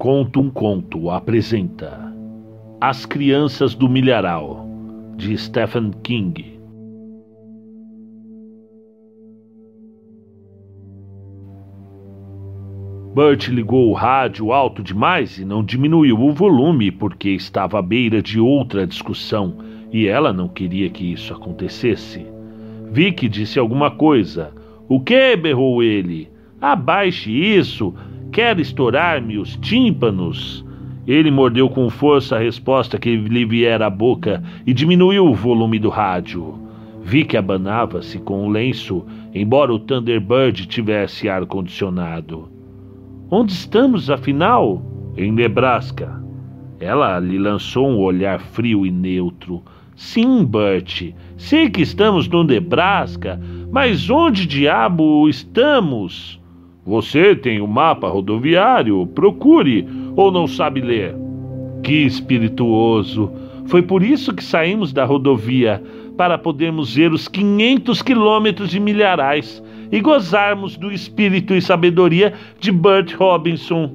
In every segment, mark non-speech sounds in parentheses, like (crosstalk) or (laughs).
Conto um Conto apresenta As Crianças do Milharal, de Stephen King. Bert ligou o rádio alto demais e não diminuiu o volume porque estava à beira de outra discussão e ela não queria que isso acontecesse. Vicky disse alguma coisa. O que? berrou ele. Abaixe isso, Quer estourar-me os tímpanos? Ele mordeu com força a resposta que lhe viera à boca e diminuiu o volume do rádio. Vi que abanava-se com o lenço, embora o Thunderbird tivesse ar-condicionado. Onde estamos, afinal? Em Nebraska. Ela lhe lançou um olhar frio e neutro. Sim, Bert, sei que estamos no Nebraska, mas onde diabo estamos? Você tem o um mapa rodoviário, procure, ou não sabe ler? Que espirituoso! Foi por isso que saímos da rodovia, para podermos ver os 500 quilômetros de milharais e gozarmos do espírito e sabedoria de Bert Robinson.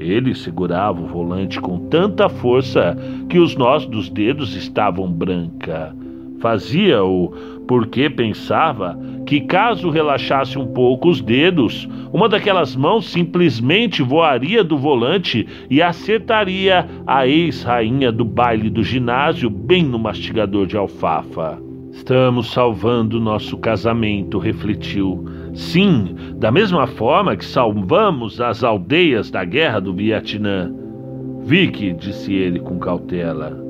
Ele segurava o volante com tanta força que os nós dos dedos estavam branca. Fazia-o porque pensava que, caso relaxasse um pouco os dedos, uma daquelas mãos simplesmente voaria do volante e acertaria a ex-rainha do baile do ginásio bem no mastigador de alfafa. Estamos salvando nosso casamento, refletiu. Sim, da mesma forma que salvamos as aldeias da guerra do Vietnã. Vicky, disse ele com cautela.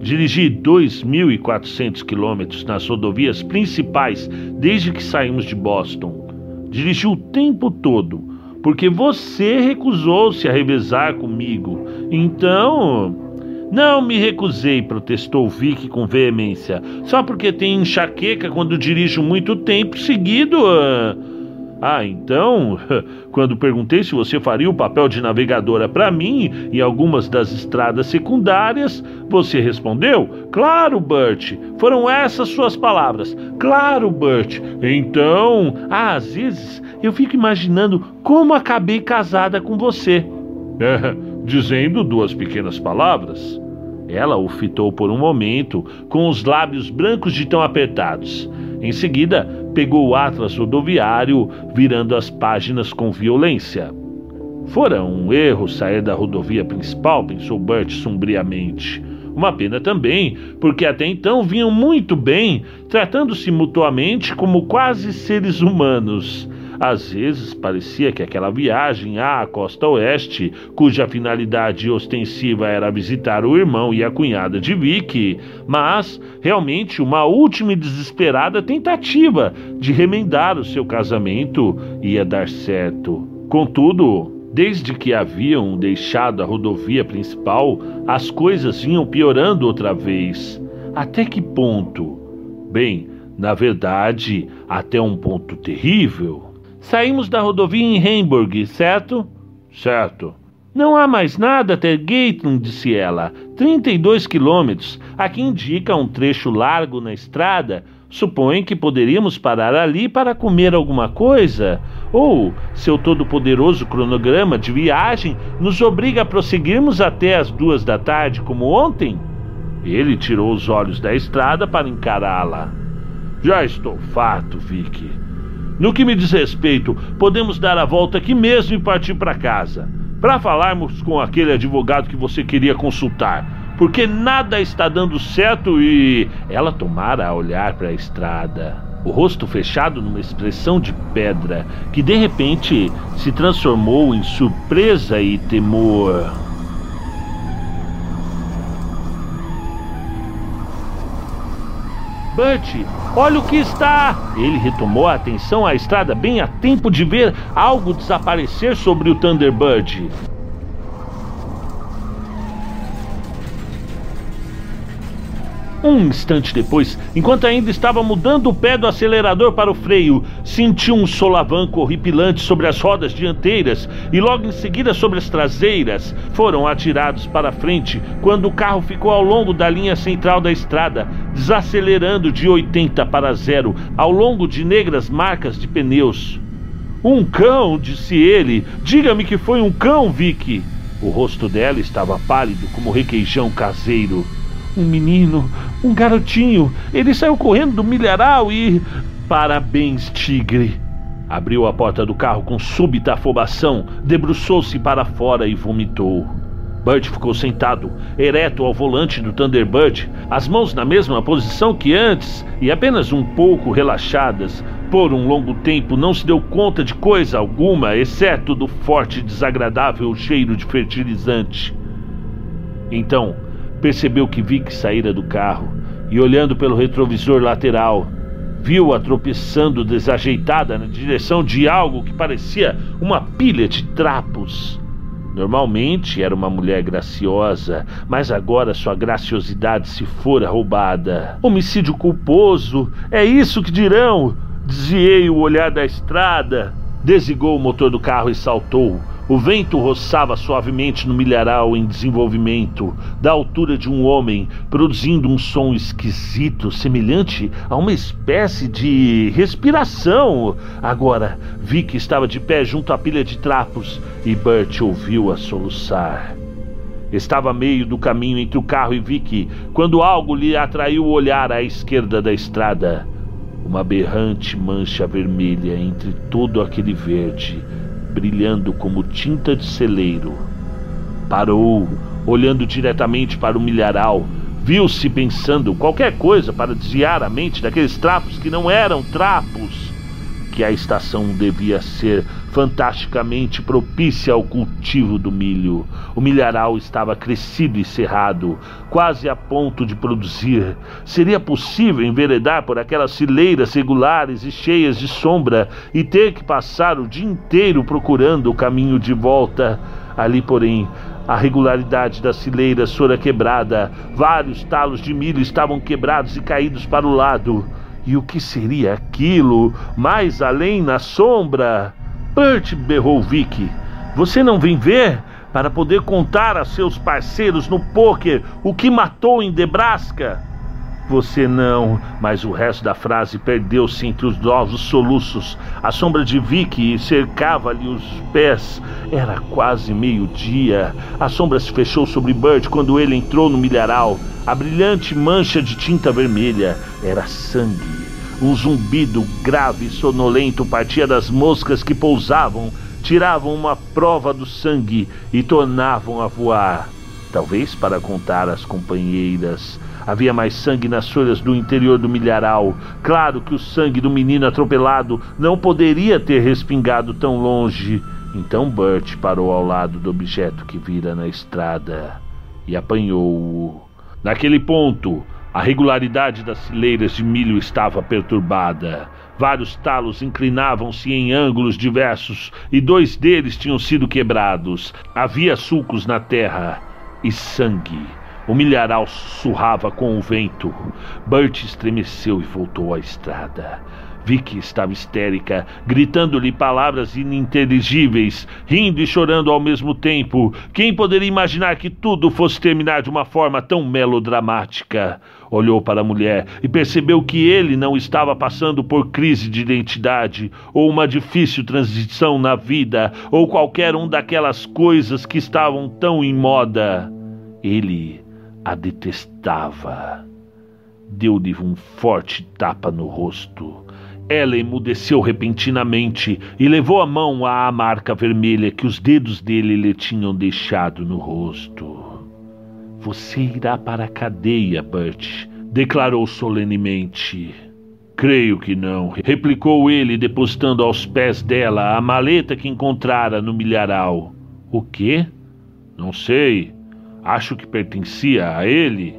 Dirigi 2.400 quilômetros nas rodovias principais desde que saímos de Boston. Dirigi o tempo todo, porque você recusou-se a revezar comigo. Então. Não me recusei, protestou Vic com veemência. Só porque tem enxaqueca quando dirijo muito tempo seguido. Uh... Ah, então, (laughs) quando perguntei se você faria o papel de navegadora para mim em algumas das estradas secundárias, você respondeu: Claro, Bert. Foram essas suas palavras. Claro, Bert. Então, ah, às vezes eu fico imaginando como acabei casada com você. É, (laughs) dizendo duas pequenas palavras. Ela o fitou por um momento, com os lábios brancos de tão apertados. Em seguida, pegou o atlas rodoviário, virando as páginas com violência. Fora um erro sair da rodovia principal, pensou Bert sombriamente. Uma pena também, porque até então vinham muito bem, tratando-se mutuamente como quase seres humanos. Às vezes parecia que aquela viagem à costa oeste, cuja finalidade ostensiva era visitar o irmão e a cunhada de Vicky, mas realmente uma última e desesperada tentativa de remendar o seu casamento ia dar certo. Contudo, Desde que haviam deixado a rodovia principal, as coisas vinham piorando outra vez. Até que ponto? Bem, na verdade, até um ponto terrível. Saímos da rodovia em Hamburg, certo? Certo. Não há mais nada até Gaten, disse ela. 32 quilômetros. Aqui indica um trecho largo na estrada. Supõe que poderíamos parar ali para comer alguma coisa? Ou seu todo-poderoso cronograma de viagem nos obriga a prosseguirmos até as duas da tarde, como ontem? Ele tirou os olhos da estrada para encará-la. Já estou farto, Vicky. No que me diz respeito, podemos dar a volta aqui mesmo e partir para casa, para falarmos com aquele advogado que você queria consultar, porque nada está dando certo e ela tomara a olhar para a estrada, o rosto fechado numa expressão de pedra que de repente se transformou em surpresa e temor. Bert, olha o que está! Ele retomou a atenção à estrada bem a tempo de ver algo desaparecer sobre o Thunderbird. Um instante depois, enquanto ainda estava mudando o pé do acelerador para o freio, sentiu um solavanco horripilante sobre as rodas dianteiras e logo em seguida sobre as traseiras. Foram atirados para frente quando o carro ficou ao longo da linha central da estrada, desacelerando de 80 para zero ao longo de negras marcas de pneus. Um cão, disse ele. Diga-me que foi um cão, Vicky. O rosto dela estava pálido como requeijão caseiro. Um menino, um garotinho. Ele saiu correndo do milharal e. Parabéns, tigre. Abriu a porta do carro com súbita afobação, debruçou-se para fora e vomitou. Burt ficou sentado, ereto ao volante do Thunderbird, as mãos na mesma posição que antes e apenas um pouco relaxadas. Por um longo tempo não se deu conta de coisa alguma, exceto do forte e desagradável cheiro de fertilizante. Então, percebeu que Vic saíra do carro e, olhando pelo retrovisor lateral, viu-a tropeçando desajeitada na direção de algo que parecia uma pilha de trapos. Normalmente era uma mulher graciosa, mas agora sua graciosidade se fora roubada. Homicídio culposo, é isso que dirão. Desviei o olhar da estrada. Desligou o motor do carro e saltou. O vento roçava suavemente no milharal em desenvolvimento, da altura de um homem, produzindo um som esquisito, semelhante a uma espécie de respiração. Agora vi que estava de pé junto à pilha de trapos e Bert ouviu-a soluçar. Estava a meio do caminho entre o carro e Vicky quando algo lhe atraiu o olhar à esquerda da estrada. Uma berrante mancha vermelha entre todo aquele verde brilhando como tinta de celeiro. Parou, olhando diretamente para o milharal. Viu-se pensando qualquer coisa para desviar a mente daqueles trapos que não eram trapos. Que a estação devia ser fantasticamente propícia ao cultivo do milho. O milharal estava crescido e cerrado, quase a ponto de produzir. Seria possível enveredar por aquelas fileiras regulares e cheias de sombra e ter que passar o dia inteiro procurando o caminho de volta. Ali, porém, a regularidade das fileiras fora quebrada. Vários talos de milho estavam quebrados e caídos para o lado. E o que seria aquilo? Mais além na sombra? Bert, berrou Vicky, você não vem ver para poder contar a seus parceiros no poker o que matou em Nebraska? Você não, mas o resto da frase perdeu-se entre os novos soluços. A sombra de Vicky cercava-lhe os pés. Era quase meio-dia. A sombra se fechou sobre Bert quando ele entrou no milharal. A brilhante mancha de tinta vermelha era sangue. Um zumbido grave e sonolento partia das moscas que pousavam, tiravam uma prova do sangue e tornavam a voar. Talvez para contar às companheiras. Havia mais sangue nas folhas do interior do milharal. Claro que o sangue do menino atropelado não poderia ter respingado tão longe. Então Bert parou ao lado do objeto que vira na estrada e apanhou-o. Naquele ponto, a regularidade das fileiras de milho estava perturbada. Vários talos inclinavam-se em ângulos diversos e dois deles tinham sido quebrados. Havia sulcos na terra e sangue. O milharal sussurrava com o vento. Bert estremeceu e voltou à estrada. Vicky estava histérica, gritando-lhe palavras ininteligíveis, rindo e chorando ao mesmo tempo. Quem poderia imaginar que tudo fosse terminar de uma forma tão melodramática? Olhou para a mulher e percebeu que ele não estava passando por crise de identidade, ou uma difícil transição na vida, ou qualquer um daquelas coisas que estavam tão em moda. Ele a detestava. Deu-lhe um forte tapa no rosto. Ela emudeceu repentinamente e levou a mão à marca vermelha que os dedos dele lhe tinham deixado no rosto. Você irá para a cadeia, Bert, declarou solenemente. Creio que não, replicou ele, depositando aos pés dela a maleta que encontrara no milharal. O quê? Não sei. Acho que pertencia a ele.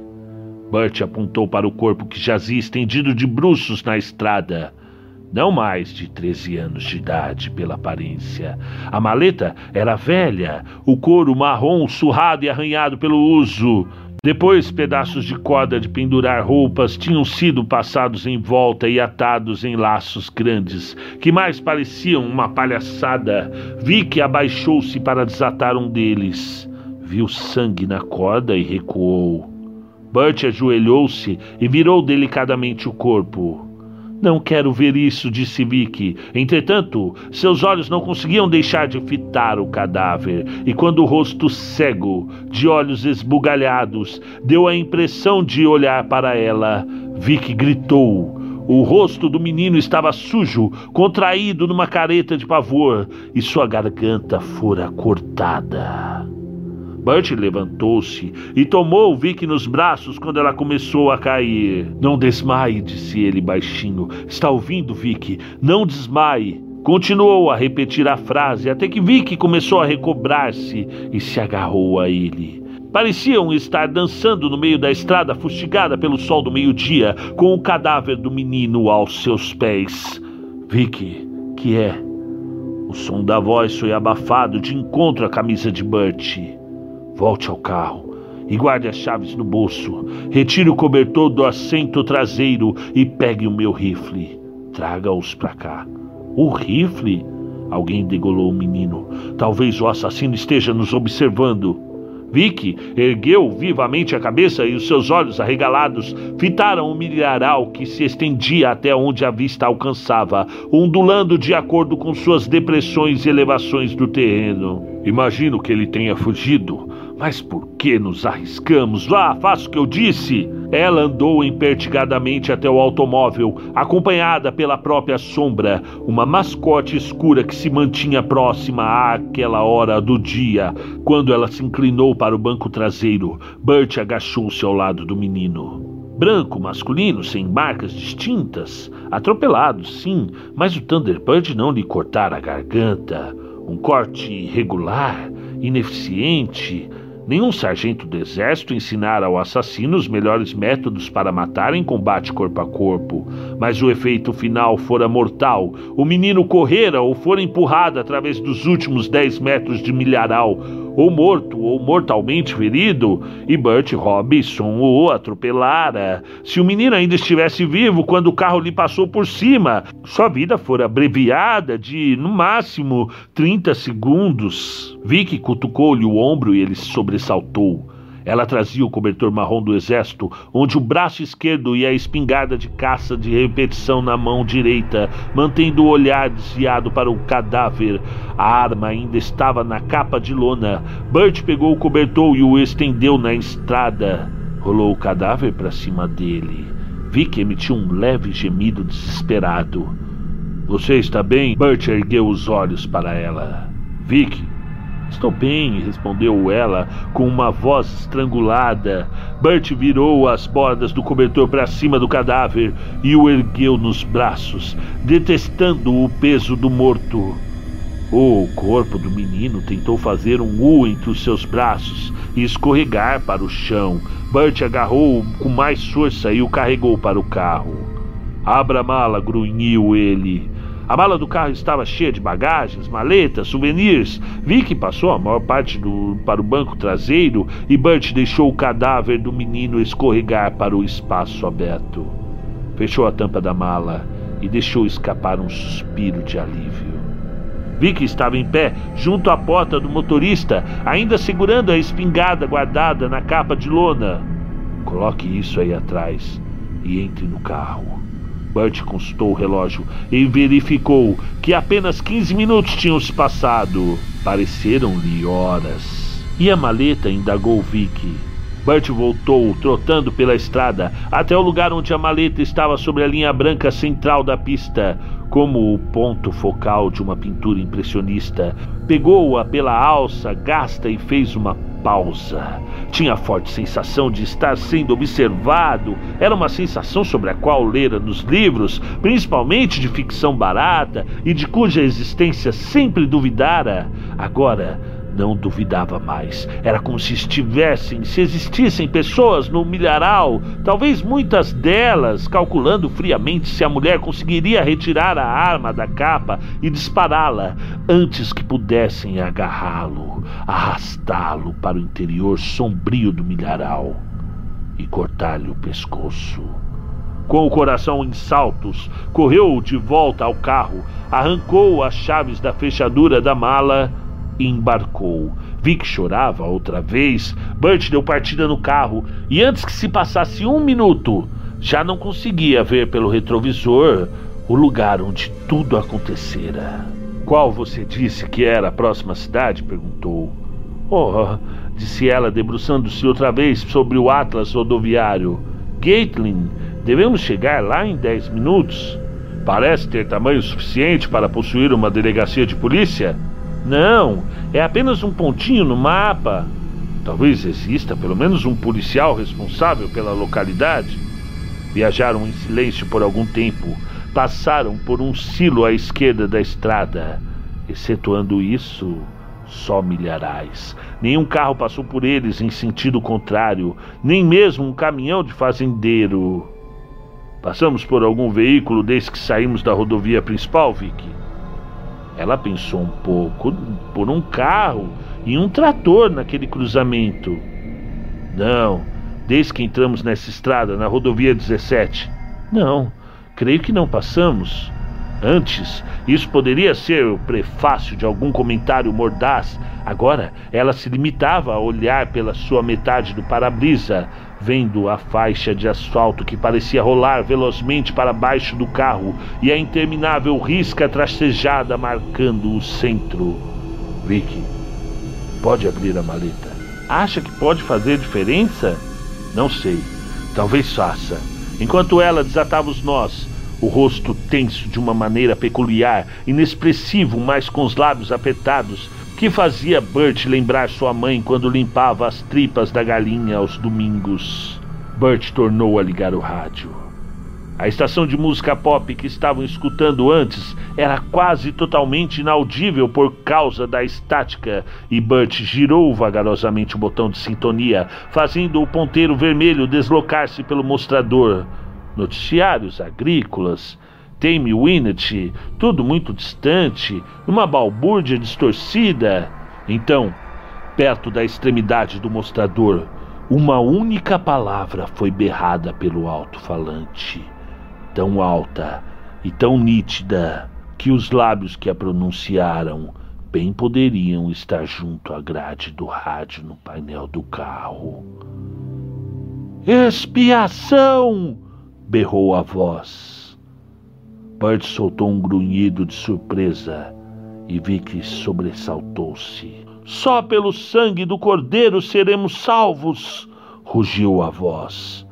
Bert apontou para o corpo que jazia estendido de bruços na estrada não mais de 13 anos de idade pela aparência. A maleta era velha, o couro marrom surrado e arranhado pelo uso. Depois, pedaços de corda de pendurar roupas tinham sido passados em volta e atados em laços grandes, que mais pareciam uma palhaçada. Vi que abaixou-se para desatar um deles. Viu sangue na corda e recuou. Bert ajoelhou-se e virou delicadamente o corpo. Não quero ver isso, disse Vicky. Entretanto, seus olhos não conseguiam deixar de fitar o cadáver, e quando o rosto cego, de olhos esbugalhados, deu a impressão de olhar para ela, Vicky gritou. O rosto do menino estava sujo, contraído numa careta de pavor, e sua garganta fora cortada. Bert levantou-se e tomou Vicky nos braços quando ela começou a cair. Não desmaie, disse ele baixinho. Está ouvindo, Vicky? Não desmaie. Continuou a repetir a frase até que Vicky começou a recobrar-se e se agarrou a ele. Pareciam estar dançando no meio da estrada fustigada pelo sol do meio-dia, com o cadáver do menino aos seus pés. Vicky, que é? O som da voz foi abafado de encontro à camisa de Bert. Volte ao carro e guarde as chaves no bolso. Retire o cobertor do assento traseiro e pegue o meu rifle. Traga-os para cá. O rifle? Alguém degolou o menino. Talvez o assassino esteja nos observando. Vicky ergueu vivamente a cabeça e os seus olhos arregalados fitaram o milharal que se estendia até onde a vista alcançava, ondulando de acordo com suas depressões e elevações do terreno. Imagino que ele tenha fugido, mas por que nos arriscamos? Vá, faça o que eu disse. Ela andou empertigadamente até o automóvel, acompanhada pela própria sombra, uma mascote escura que se mantinha próxima àquela hora do dia. Quando ela se inclinou para o banco traseiro, Bert agachou-se ao lado do menino. Branco, masculino, sem marcas distintas. Atropelado, sim, mas o Thunderbird não lhe cortara a garganta. Um corte irregular, ineficiente, Nenhum sargento do exército ensinara ao assassino os melhores métodos para matar em combate corpo a corpo, mas o efeito final fora mortal. O menino correra ou fora empurrado através dos últimos dez metros de milharal, ou morto ou mortalmente ferido, e Bert Robinson o atropelara. Se o menino ainda estivesse vivo quando o carro lhe passou por cima, sua vida fora abreviada de, no máximo, 30 segundos. Vicky cutucou-lhe o ombro e ele sobressaltou. Ela trazia o cobertor marrom do exército, onde o braço esquerdo e a espingarda de caça de repetição na mão direita, mantendo o olhar desviado para o cadáver. A arma ainda estava na capa de lona. Bert pegou o cobertor e o estendeu na estrada. Rolou o cadáver para cima dele. Vi que emitiu um leve gemido desesperado. Você está bem? Bert ergueu os olhos para ela. Vic, Estou bem, respondeu ela com uma voz estrangulada. Bert virou as bordas do cobertor para cima do cadáver e o ergueu nos braços, detestando o peso do morto. O corpo do menino tentou fazer um U entre os seus braços e escorregar para o chão. Bert agarrou-o com mais força e o carregou para o carro. Abra a mala, grunhiu ele. A mala do carro estava cheia de bagagens, maletas, souvenirs. Vicky passou a maior parte do, para o banco traseiro e Bert deixou o cadáver do menino escorregar para o espaço aberto. Fechou a tampa da mala e deixou escapar um suspiro de alívio. Vicky estava em pé, junto à porta do motorista, ainda segurando a espingarda guardada na capa de lona. Coloque isso aí atrás e entre no carro. Bert consultou o relógio e verificou que apenas 15 minutos tinham se passado. Pareceram-lhe horas. E a maleta indagou Vicky. Bert voltou, trotando pela estrada, até o lugar onde a maleta estava sobre a linha branca central da pista, como o ponto focal de uma pintura impressionista. Pegou-a pela alça gasta e fez uma pausa. Tinha a forte sensação de estar sendo observado. Era uma sensação sobre a qual lera nos livros, principalmente de ficção barata e de cuja existência sempre duvidara. Agora não duvidava mais. Era como se estivessem, se existissem pessoas no milharal, talvez muitas delas, calculando friamente se a mulher conseguiria retirar a arma da capa e dispará-la antes que pudessem agarrá-lo, arrastá-lo para o interior sombrio do milharal e cortar-lhe o pescoço. Com o coração em saltos, correu de volta ao carro, arrancou as chaves da fechadura da mala embarcou. Vic chorava outra vez. Bert deu partida no carro e antes que se passasse um minuto, Já não conseguia ver pelo retrovisor o lugar onde tudo acontecera. Qual você disse que era a próxima cidade? perguntou. Oh, disse ela, debruçando-se outra vez sobre o atlas rodoviário. Gatling, devemos chegar lá em dez minutos. Parece ter tamanho suficiente para possuir uma delegacia de polícia? Não, é apenas um pontinho no mapa. Talvez exista pelo menos um policial responsável pela localidade. Viajaram em silêncio por algum tempo. Passaram por um silo à esquerda da estrada. Excetuando isso, só milharais. Nenhum carro passou por eles em sentido contrário, nem mesmo um caminhão de fazendeiro. Passamos por algum veículo desde que saímos da rodovia principal, Vicky? Ela pensou um pouco por um carro e um trator naquele cruzamento. Não, desde que entramos nessa estrada, na rodovia 17. Não, creio que não passamos. Antes, isso poderia ser o prefácio de algum comentário mordaz. Agora, ela se limitava a olhar pela sua metade do para-brisa, vendo a faixa de asfalto que parecia rolar velozmente para baixo do carro e a interminável risca tracejada marcando o centro. Vicky, pode abrir a maleta. Acha que pode fazer diferença? Não sei. Talvez faça. Enquanto ela desatava os nós, o rosto tenso de uma maneira peculiar, inexpressivo, mas com os lábios apertados, que fazia Bert lembrar sua mãe quando limpava as tripas da galinha aos domingos. Bert tornou a ligar o rádio. A estação de música pop que estavam escutando antes era quase totalmente inaudível por causa da estática e Bert girou vagarosamente o botão de sintonia, fazendo o ponteiro vermelho deslocar-se pelo mostrador noticiários agrícolas, Tame Winnet, tudo muito distante, uma balbúrdia distorcida. Então, perto da extremidade do mostrador, uma única palavra foi berrada pelo alto-falante, tão alta e tão nítida que os lábios que a pronunciaram bem poderiam estar junto à grade do rádio no painel do carro. Expiação! berrou a voz. Bert soltou um grunhido de surpresa e Vicky sobressaltou-se. Só pelo sangue do cordeiro seremos salvos! rugiu a voz.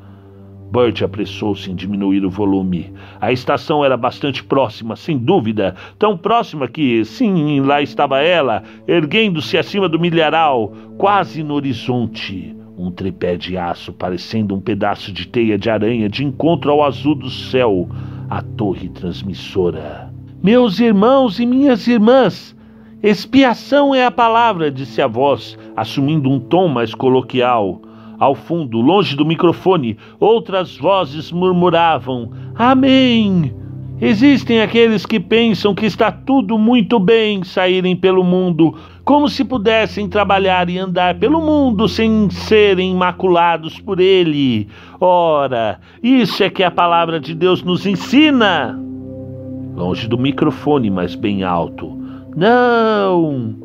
Bert apressou-se em diminuir o volume. A estação era bastante próxima, sem dúvida, tão próxima que, sim, lá estava ela, erguendo-se acima do milharal, quase no horizonte um tripé de aço parecendo um pedaço de teia de aranha de encontro ao azul do céu, a torre transmissora. Meus irmãos e minhas irmãs, expiação é a palavra, disse a voz, assumindo um tom mais coloquial. Ao fundo, longe do microfone, outras vozes murmuravam: Amém! Existem aqueles que pensam que está tudo muito bem saírem pelo mundo, como se pudessem trabalhar e andar pelo mundo sem serem maculados por ele. Ora, isso é que a palavra de Deus nos ensina. Longe do microfone, mas bem alto. Não!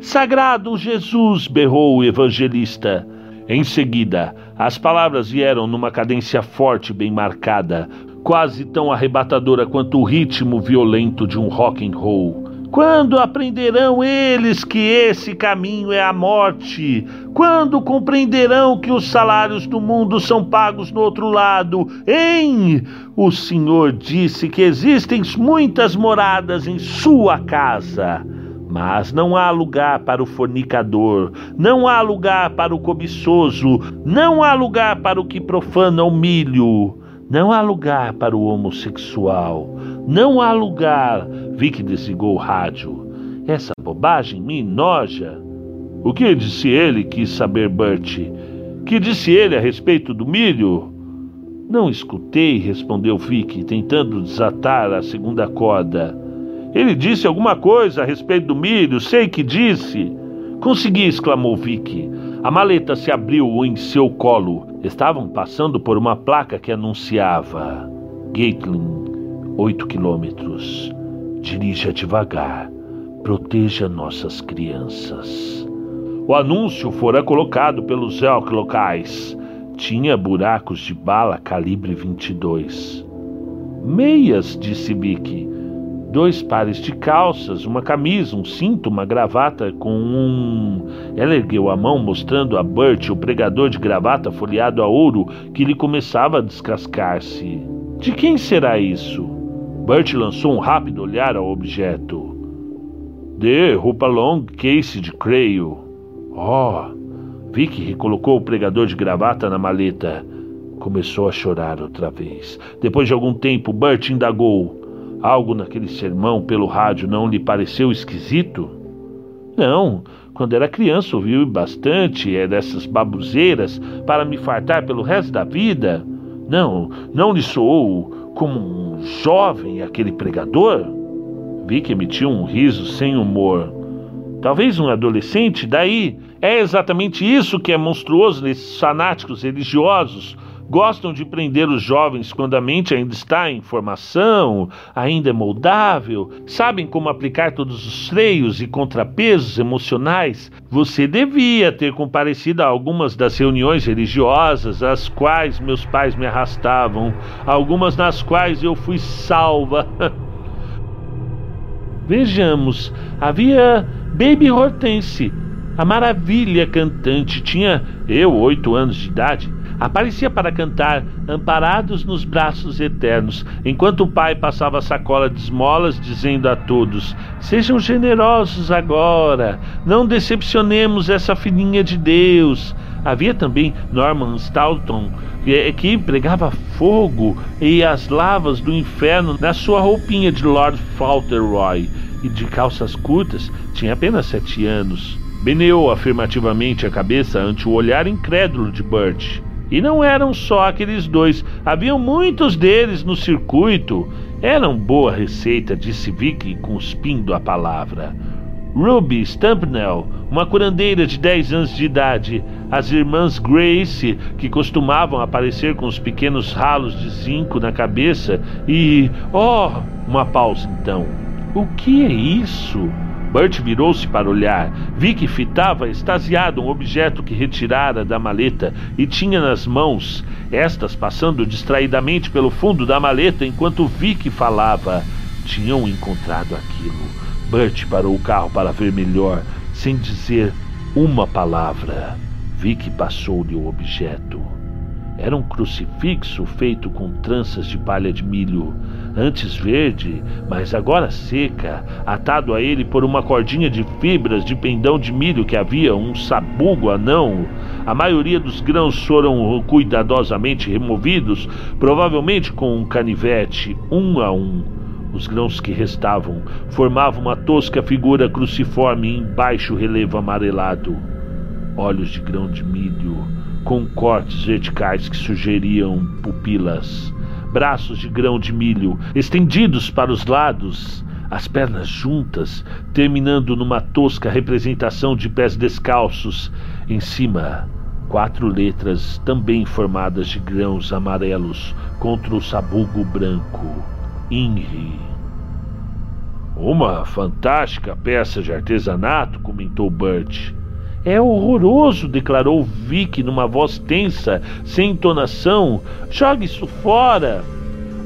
Sagrado Jesus! berrou o evangelista. Em seguida, as palavras vieram numa cadência forte, bem marcada, quase tão arrebatadora quanto o ritmo violento de um rock and roll. Quando aprenderão eles que esse caminho é a morte? Quando compreenderão que os salários do mundo são pagos no outro lado? Hein? O Senhor disse que existem muitas moradas em sua casa. Mas não há lugar para o fornicador, não há lugar para o cobiçoso, não há lugar para o que profana o milho. Não há lugar para o homossexual. Não há lugar. Vi que desligou o rádio. Essa bobagem me enoja. O que disse ele? quis saber Bert. Que disse ele a respeito do milho? Não escutei, respondeu Vicky, tentando desatar a segunda corda. Ele disse alguma coisa a respeito do milho, sei que disse. Consegui, exclamou Vicky. A maleta se abriu em seu colo. Estavam passando por uma placa que anunciava: Gatling, 8 quilômetros. Dirija devagar. Proteja nossas crianças. O anúncio fora colocado pelos locais. Tinha buracos de bala calibre 22. Meias, disse Vicky. Dois pares de calças, uma camisa, um cinto, uma gravata com um. Ela ergueu a mão mostrando a Bert o pregador de gravata folheado a ouro que lhe começava a descascar-se. De quem será isso? Bert lançou um rápido olhar ao objeto. De Long Case de creio. Oh! Vicky recolocou o pregador de gravata na maleta. Começou a chorar outra vez. Depois de algum tempo, Bert indagou. Algo naquele sermão pelo rádio não lhe pareceu esquisito? Não, quando era criança ouvi bastante é dessas babuzeiras para me fartar pelo resto da vida. Não, não lhe soou como um jovem aquele pregador? Vi que emitiu um riso sem humor. Talvez um adolescente, daí é exatamente isso que é monstruoso nesses fanáticos religiosos gostam de prender os jovens quando a mente ainda está em formação, ainda é moldável, sabem como aplicar todos os freios e contrapesos emocionais. Você devia ter comparecido a algumas das reuniões religiosas às quais meus pais me arrastavam, algumas nas quais eu fui salva. (laughs) Vejamos, havia Baby Hortense, a maravilha cantante, tinha eu oito anos de idade aparecia para cantar, amparados nos braços eternos, enquanto o pai passava a sacola de esmolas, dizendo a todos: Sejam generosos agora, não decepcionemos essa filhinha de Deus. Havia também Norman Stoughton, que pregava fogo e as lavas do inferno na sua roupinha de Lord Fauntleroy e de calças curtas, tinha apenas sete anos. Beneou afirmativamente a cabeça ante o olhar incrédulo de Bert. E não eram só aqueles dois, haviam muitos deles no circuito. Eram boa receita, disse Vicky, cuspindo a palavra. Ruby Stampnell, uma curandeira de 10 anos de idade, as irmãs Grace, que costumavam aparecer com os pequenos ralos de zinco na cabeça, e. Oh! Uma pausa então. O que é isso? Bert virou-se para olhar. Vi que fitava extasiado um objeto que retirara da maleta e tinha nas mãos, estas passando distraidamente pelo fundo da maleta enquanto vi que falava. Tinham encontrado aquilo. Bert parou o carro para ver melhor, sem dizer uma palavra. Vi que passou-lhe o objeto. Era um crucifixo feito com tranças de palha de milho, antes verde, mas agora seca, atado a ele por uma cordinha de fibras de pendão de milho que havia um sabugo anão. A maioria dos grãos foram cuidadosamente removidos, provavelmente com um canivete, um a um. Os grãos que restavam formavam uma tosca figura cruciforme em baixo relevo amarelado. Olhos de grão de milho com cortes verticais que sugeriam pupilas, braços de grão de milho estendidos para os lados, as pernas juntas, terminando numa tosca representação de pés descalços. Em cima, quatro letras também formadas de grãos amarelos contra o sabugo branco. INRI. Uma fantástica peça de artesanato, comentou Bert. É horroroso, declarou Vic numa voz tensa, sem entonação. Jogue isso fora.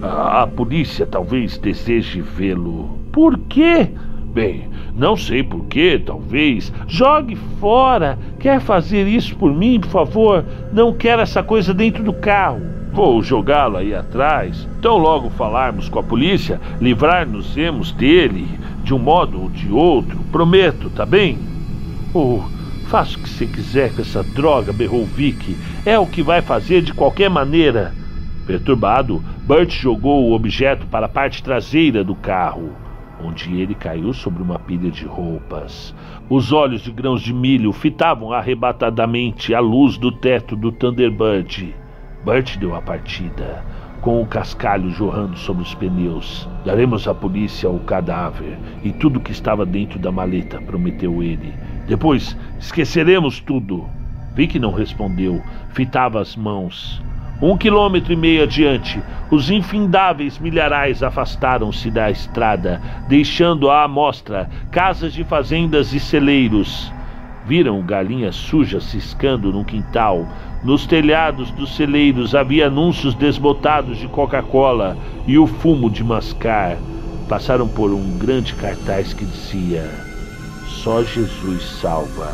A polícia talvez deseje vê-lo. Por quê? Bem, não sei por quê, talvez. Jogue fora. Quer fazer isso por mim, por favor? Não quero essa coisa dentro do carro. Vou jogá-lo aí atrás. Então, logo falarmos com a polícia, livrar-nos-emos dele, de um modo ou de outro. Prometo, tá bem? Oh, Faça o que você quiser com essa droga, berrou Vic. É o que vai fazer de qualquer maneira. Perturbado, Bert jogou o objeto para a parte traseira do carro, onde ele caiu sobre uma pilha de roupas. Os olhos de grãos de milho fitavam arrebatadamente a luz do teto do Thunderbird. Bert deu a partida, com o cascalho jorrando sobre os pneus. Daremos à polícia o cadáver e tudo que estava dentro da maleta, prometeu ele. Depois esqueceremos tudo. Vi que não respondeu, fitava as mãos. Um quilômetro e meio adiante, os infindáveis milharais afastaram-se da estrada, deixando à amostra casas de fazendas e celeiros. Viram galinhas sujas ciscando num quintal, Nos telhados dos celeiros havia anúncios desbotados de Coca-Cola e o fumo de mascar. Passaram por um grande cartaz que dizia: Só Jesus salva.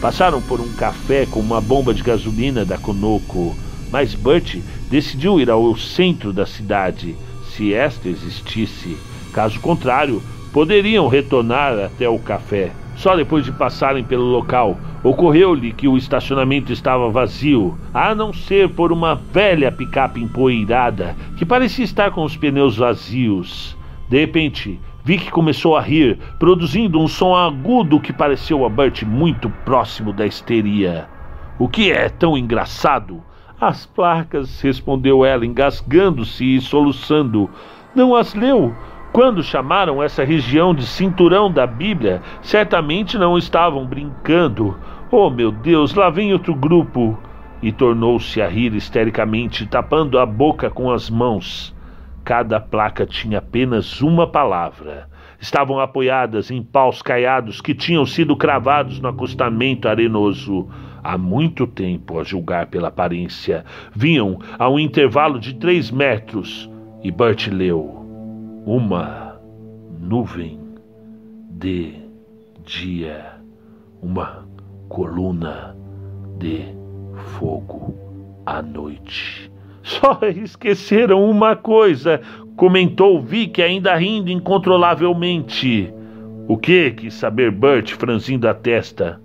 Passaram por um café com uma bomba de gasolina da Conoco, mas Bert decidiu ir ao centro da cidade, se esta existisse. Caso contrário, poderiam retornar até o café. Só depois de passarem pelo local, ocorreu-lhe que o estacionamento estava vazio, a não ser por uma velha picape empoeirada que parecia estar com os pneus vazios. De repente, Vic começou a rir, produzindo um som agudo que pareceu a Bert muito próximo da histeria. O que é tão engraçado? As placas, respondeu ela, engasgando-se e soluçando. Não as leu? Quando chamaram essa região de cinturão da Bíblia, certamente não estavam brincando. Oh, meu Deus, lá vem outro grupo! E tornou-se a rir histericamente, tapando a boca com as mãos. Cada placa tinha apenas uma palavra. Estavam apoiadas em paus caiados que tinham sido cravados no acostamento arenoso. Há muito tempo, a julgar pela aparência, vinham a um intervalo de três metros. E Bert leu uma nuvem de dia, uma coluna de fogo à noite. Só esqueceram uma coisa, comentou Vic, ainda rindo incontrolavelmente. O que? quis saber Bert, franzindo a testa.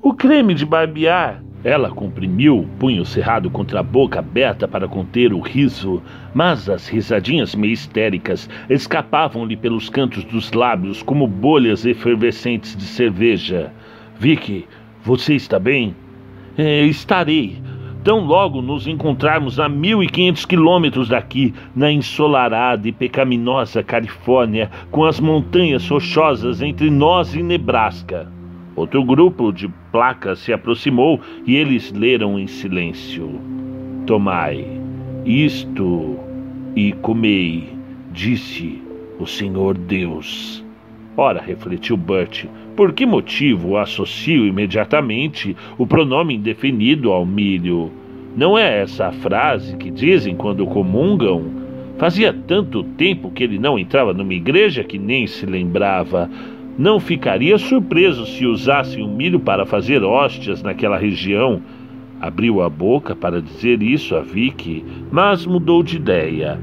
O creme de barbear. Ela comprimiu, punho cerrado contra a boca aberta para conter o riso, mas as risadinhas meio histéricas escapavam-lhe pelos cantos dos lábios como bolhas efervescentes de cerveja. Vicky, você está bem? É, estarei. Tão logo nos encontrarmos a 1500 quilômetros daqui, na ensolarada e pecaminosa Califórnia, com as montanhas rochosas entre nós e Nebraska. Outro grupo de placas se aproximou e eles leram em silêncio: Tomai isto e comei, disse o Senhor Deus. Ora, refletiu Bert, por que motivo associo imediatamente o pronome indefinido ao milho? Não é essa a frase que dizem quando comungam? Fazia tanto tempo que ele não entrava numa igreja que nem se lembrava. Não ficaria surpreso se usassem o milho para fazer hóstias naquela região. Abriu a boca para dizer isso a Vicky, mas mudou de ideia.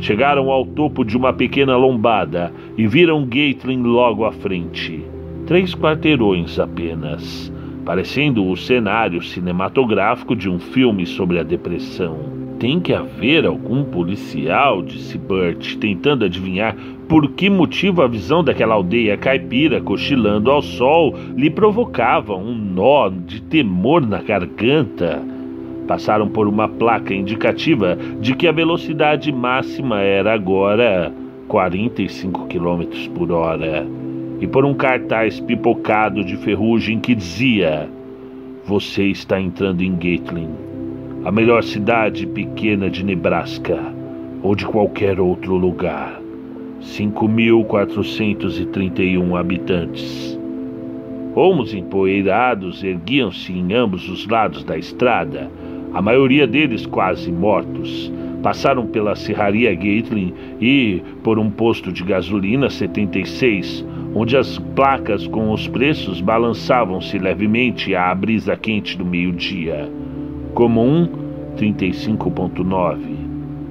Chegaram ao topo de uma pequena lombada e viram Gatlin logo à frente. Três quarteirões apenas, parecendo o cenário cinematográfico de um filme sobre a depressão. Tem que haver algum policial, disse Bert, tentando adivinhar por que motivo a visão daquela aldeia caipira cochilando ao sol lhe provocava um nó de temor na garganta. Passaram por uma placa indicativa de que a velocidade máxima era agora 45 km por hora e por um cartaz pipocado de ferrugem que dizia: Você está entrando em Gatlin a melhor cidade pequena de Nebraska ou de qualquer outro lugar. 5.431 habitantes. Homos empoeirados erguiam-se em ambos os lados da estrada, a maioria deles quase mortos. Passaram pela serraria Gatlin e por um posto de gasolina 76, onde as placas com os preços balançavam-se levemente à brisa quente do meio-dia comum 35.9,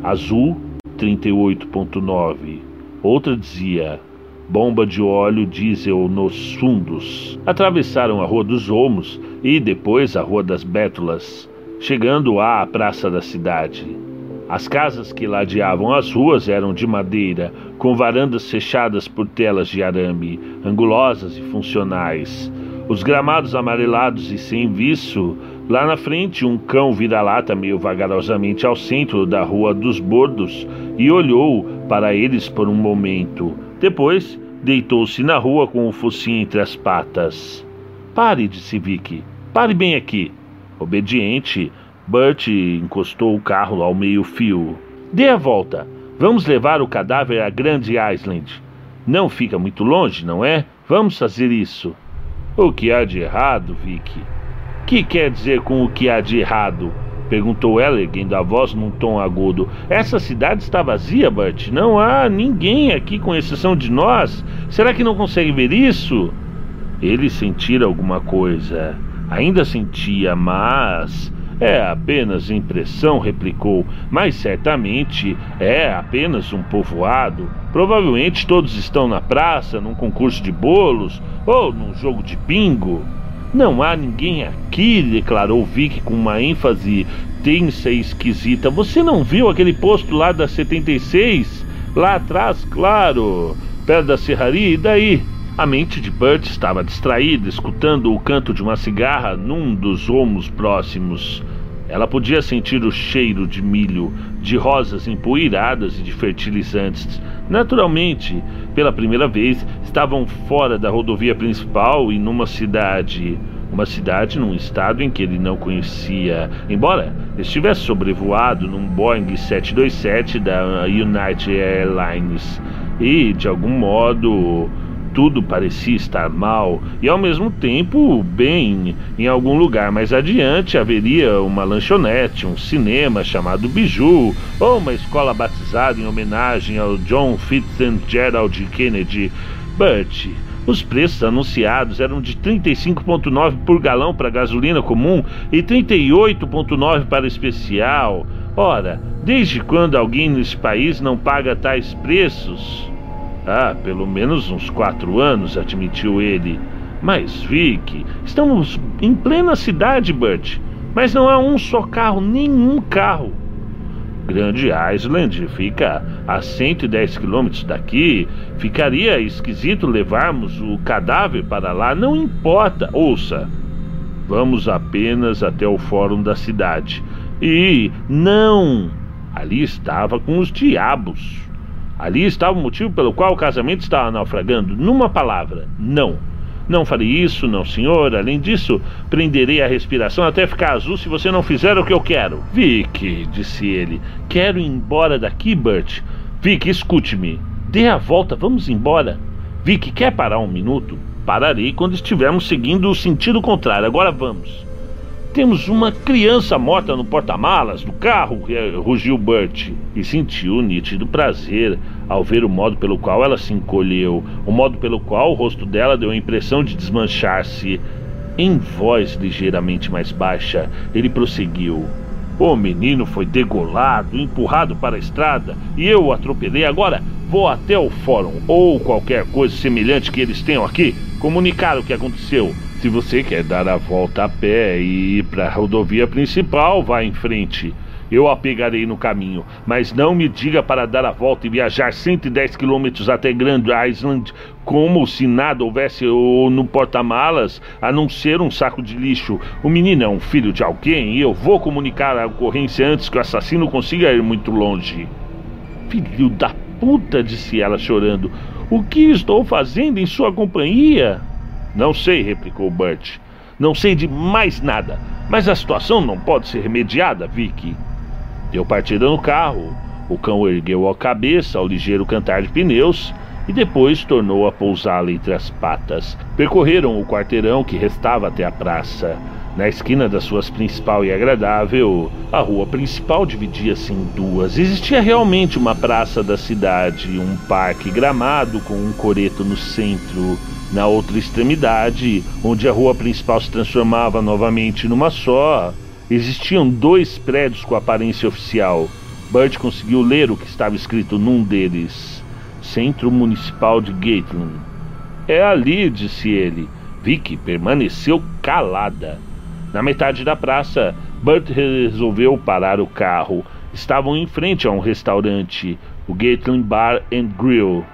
azul 38.9. Outra dizia bomba de óleo diesel nos fundos. Atravessaram a Rua dos Olmos e depois a Rua das Bétulas, chegando à praça da cidade. As casas que ladeavam as ruas eram de madeira, com varandas fechadas por telas de arame, angulosas e funcionais. Os gramados amarelados e sem viço Lá na frente, um cão vira-lata meio vagarosamente ao centro da Rua dos Bordos e olhou para eles por um momento. Depois, deitou-se na rua com o focinho entre as patas. Pare, disse Vicky. Pare bem aqui. Obediente, Bert encostou o carro ao meio-fio. Dê a volta. Vamos levar o cadáver a Grande Island. Não fica muito longe, não é? Vamos fazer isso. O que há de errado, Vicky? Que quer dizer com o que há de errado? Perguntou ela, erguendo a voz num tom agudo. Essa cidade está vazia, Bert. Não há ninguém aqui com exceção de nós. Será que não consegue ver isso? Ele sentir alguma coisa. Ainda sentia, mas é apenas impressão, replicou, mas certamente é apenas um povoado. Provavelmente todos estão na praça, num concurso de bolos ou num jogo de bingo. Não há ninguém aqui, declarou Vic com uma ênfase tensa e esquisita. Você não viu aquele posto lá da 76? Lá atrás, claro, perto da serraria, e daí? A mente de Bert estava distraída, escutando o canto de uma cigarra num dos olmos próximos. Ela podia sentir o cheiro de milho, de rosas empoeiradas e de fertilizantes. Naturalmente, pela primeira vez, estavam fora da rodovia principal e numa cidade. Uma cidade num estado em que ele não conhecia. Embora estivesse sobrevoado num Boeing 727 da United Airlines e, de algum modo, tudo parecia estar mal e ao mesmo tempo bem. Em algum lugar mais adiante haveria uma lanchonete, um cinema chamado Biju, ou uma escola batizada em homenagem ao John Fitzgerald Kennedy. Burt, os preços anunciados eram de 35,9 por galão para gasolina comum e 38,9 para especial. Ora, desde quando alguém nesse país não paga tais preços? Ah, pelo menos uns quatro anos, admitiu ele. Mas, Vic, estamos em plena cidade, Bert. Mas não há um só carro, nenhum carro. Grande Island fica a 110 quilômetros daqui. Ficaria esquisito levarmos o cadáver para lá. Não importa. Ouça, vamos apenas até o fórum da cidade. E não! Ali estava com os diabos. Ali estava o motivo pelo qual o casamento estava naufragando. Numa palavra, não. Não farei isso, não, senhor. Além disso, prenderei a respiração até ficar azul se você não fizer o que eu quero. Vic, disse ele, quero ir embora daqui, Bert. Vic, escute-me. Dê a volta, vamos embora. Vic, quer parar um minuto? Pararei quando estivermos seguindo o sentido contrário. Agora vamos. Temos uma criança morta no porta-malas do carro, rugiu Bert, e sentiu nítido prazer ao ver o modo pelo qual ela se encolheu, o modo pelo qual o rosto dela deu a impressão de desmanchar-se. Em voz ligeiramente mais baixa, ele prosseguiu. O menino foi degolado, empurrado para a estrada e eu o atropelei. Agora vou até o fórum ou qualquer coisa semelhante que eles tenham aqui comunicar o que aconteceu. Se você quer dar a volta a pé e ir para a rodovia principal, vá em frente. Eu a pegarei no caminho, mas não me diga para dar a volta e viajar 110 quilômetros até Grand Island como se nada houvesse no porta-malas a não ser um saco de lixo. O menino é um filho de alguém e eu vou comunicar a ocorrência antes que o assassino consiga ir muito longe. Filho da puta, disse ela chorando. O que estou fazendo em sua companhia? Não sei, replicou Bert. Não sei de mais nada, mas a situação não pode ser remediada, Vicky. Deu partida no carro. O cão ergueu a cabeça ao ligeiro cantar de pneus e depois tornou a pousá-la entre as patas. Percorreram o quarteirão que restava até a praça. Na esquina das ruas principal e agradável, a rua principal dividia-se em duas. Existia realmente uma praça da cidade, um parque gramado com um coreto no centro. Na outra extremidade, onde a rua principal se transformava novamente numa só, existiam dois prédios com aparência oficial. Bert conseguiu ler o que estava escrito num deles: Centro Municipal de Gatling. É ali, disse ele. Vicky permaneceu calada. Na metade da praça, Bert resolveu parar o carro. Estavam em frente a um restaurante, o Gatling Bar and Grill.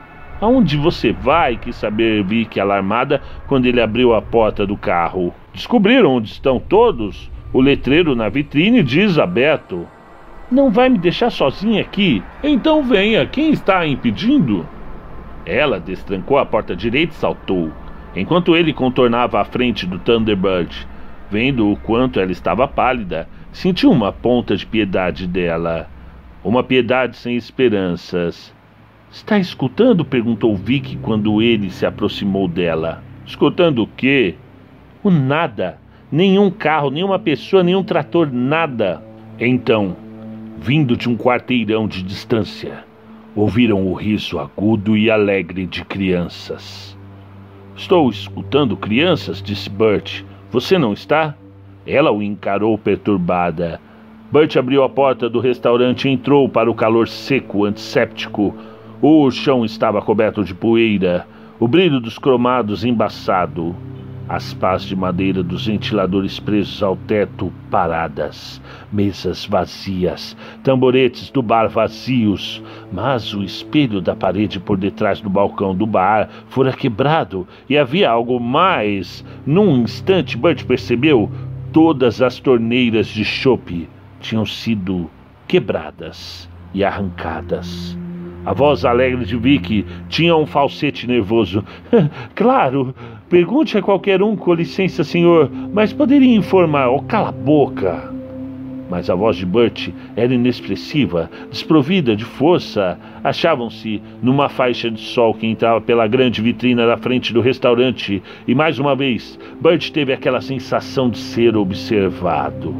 Aonde você vai? quis saber Vicky alarmada quando ele abriu a porta do carro. Descobriram onde estão todos? O letreiro na vitrine diz aberto. Não vai me deixar sozinha aqui? Então venha, quem está impedindo? Ela destrancou a porta direita e saltou, enquanto ele contornava a frente do Thunderbird. Vendo o quanto ela estava pálida, sentiu uma ponta de piedade dela. Uma piedade sem esperanças. Está escutando? perguntou Vic quando ele se aproximou dela. Escutando o quê? O nada. nenhum carro, nenhuma pessoa, nenhum trator, nada. Então, vindo de um quarteirão de distância, ouviram o riso agudo e alegre de crianças. Estou escutando crianças, disse Bert. Você não está? Ela o encarou perturbada. Bert abriu a porta do restaurante e entrou para o calor seco, antisséptico. O chão estava coberto de poeira, o brilho dos cromados embaçado as pás de madeira dos ventiladores presos ao teto paradas, mesas vazias, tamboretes do bar vazios, mas o espelho da parede por detrás do balcão do bar fora quebrado e havia algo mais. Num instante, Bert percebeu todas as torneiras de chope tinham sido quebradas e arrancadas. A voz alegre de Vicky tinha um falsete nervoso. (laughs) claro, pergunte a qualquer um, com licença, senhor, mas poderia informar. Oh, cala a boca! Mas a voz de Bert era inexpressiva, desprovida de força. Achavam-se numa faixa de sol que entrava pela grande vitrina da frente do restaurante, e mais uma vez, Bert teve aquela sensação de ser observado.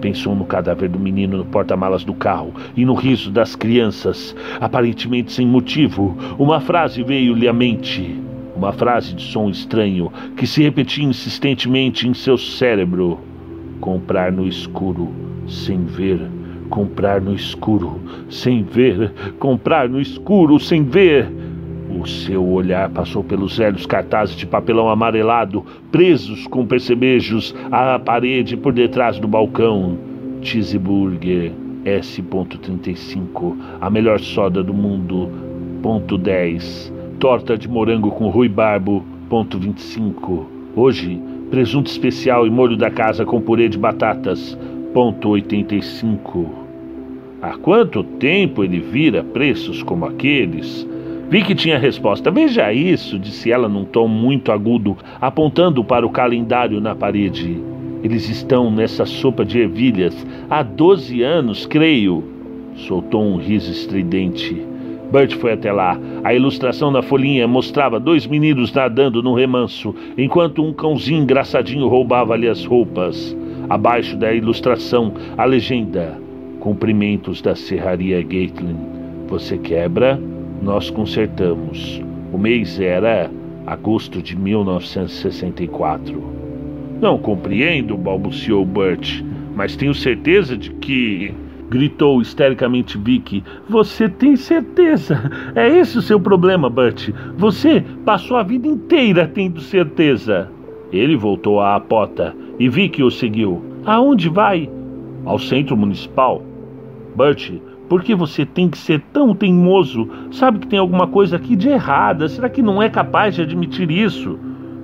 Pensou no cadáver do menino no porta-malas do carro e no riso das crianças, aparentemente sem motivo. Uma frase veio-lhe à mente. Uma frase de som estranho que se repetia insistentemente em seu cérebro: comprar no escuro, sem ver. Comprar no escuro, sem ver. Comprar no escuro, sem ver. O seu olhar passou pelos velhos cartazes de papelão amarelado, presos com percebejos à parede por detrás do balcão. Cheeseburger S.35, a melhor soda do mundo. Ponto 10. Torta de morango com ruibarbo. Ponto 25. Hoje, presunto especial e molho da casa com purê de batatas. Ponto 85. Há quanto tempo ele vira preços como aqueles? Vi que tinha resposta. Veja isso, disse ela num tom muito agudo, apontando para o calendário na parede. Eles estão nessa sopa de ervilhas há 12 anos, creio. Soltou um riso estridente. Bert foi até lá. A ilustração na folhinha mostrava dois meninos nadando no remanso, enquanto um cãozinho engraçadinho roubava-lhe as roupas. Abaixo da ilustração, a legenda: Cumprimentos da Serraria Gatelin. Você quebra? nós consertamos. O mês era agosto de 1964. Não compreendo, balbuciou Bert, mas tenho certeza de que. Gritou histericamente Vicky. Você tem certeza? É esse o seu problema, Bert. Você passou a vida inteira tendo certeza. Ele voltou à apota e Vicky o seguiu. Aonde vai? Ao centro municipal. Bert por que você tem que ser tão teimoso? Sabe que tem alguma coisa aqui de errada. Será que não é capaz de admitir isso?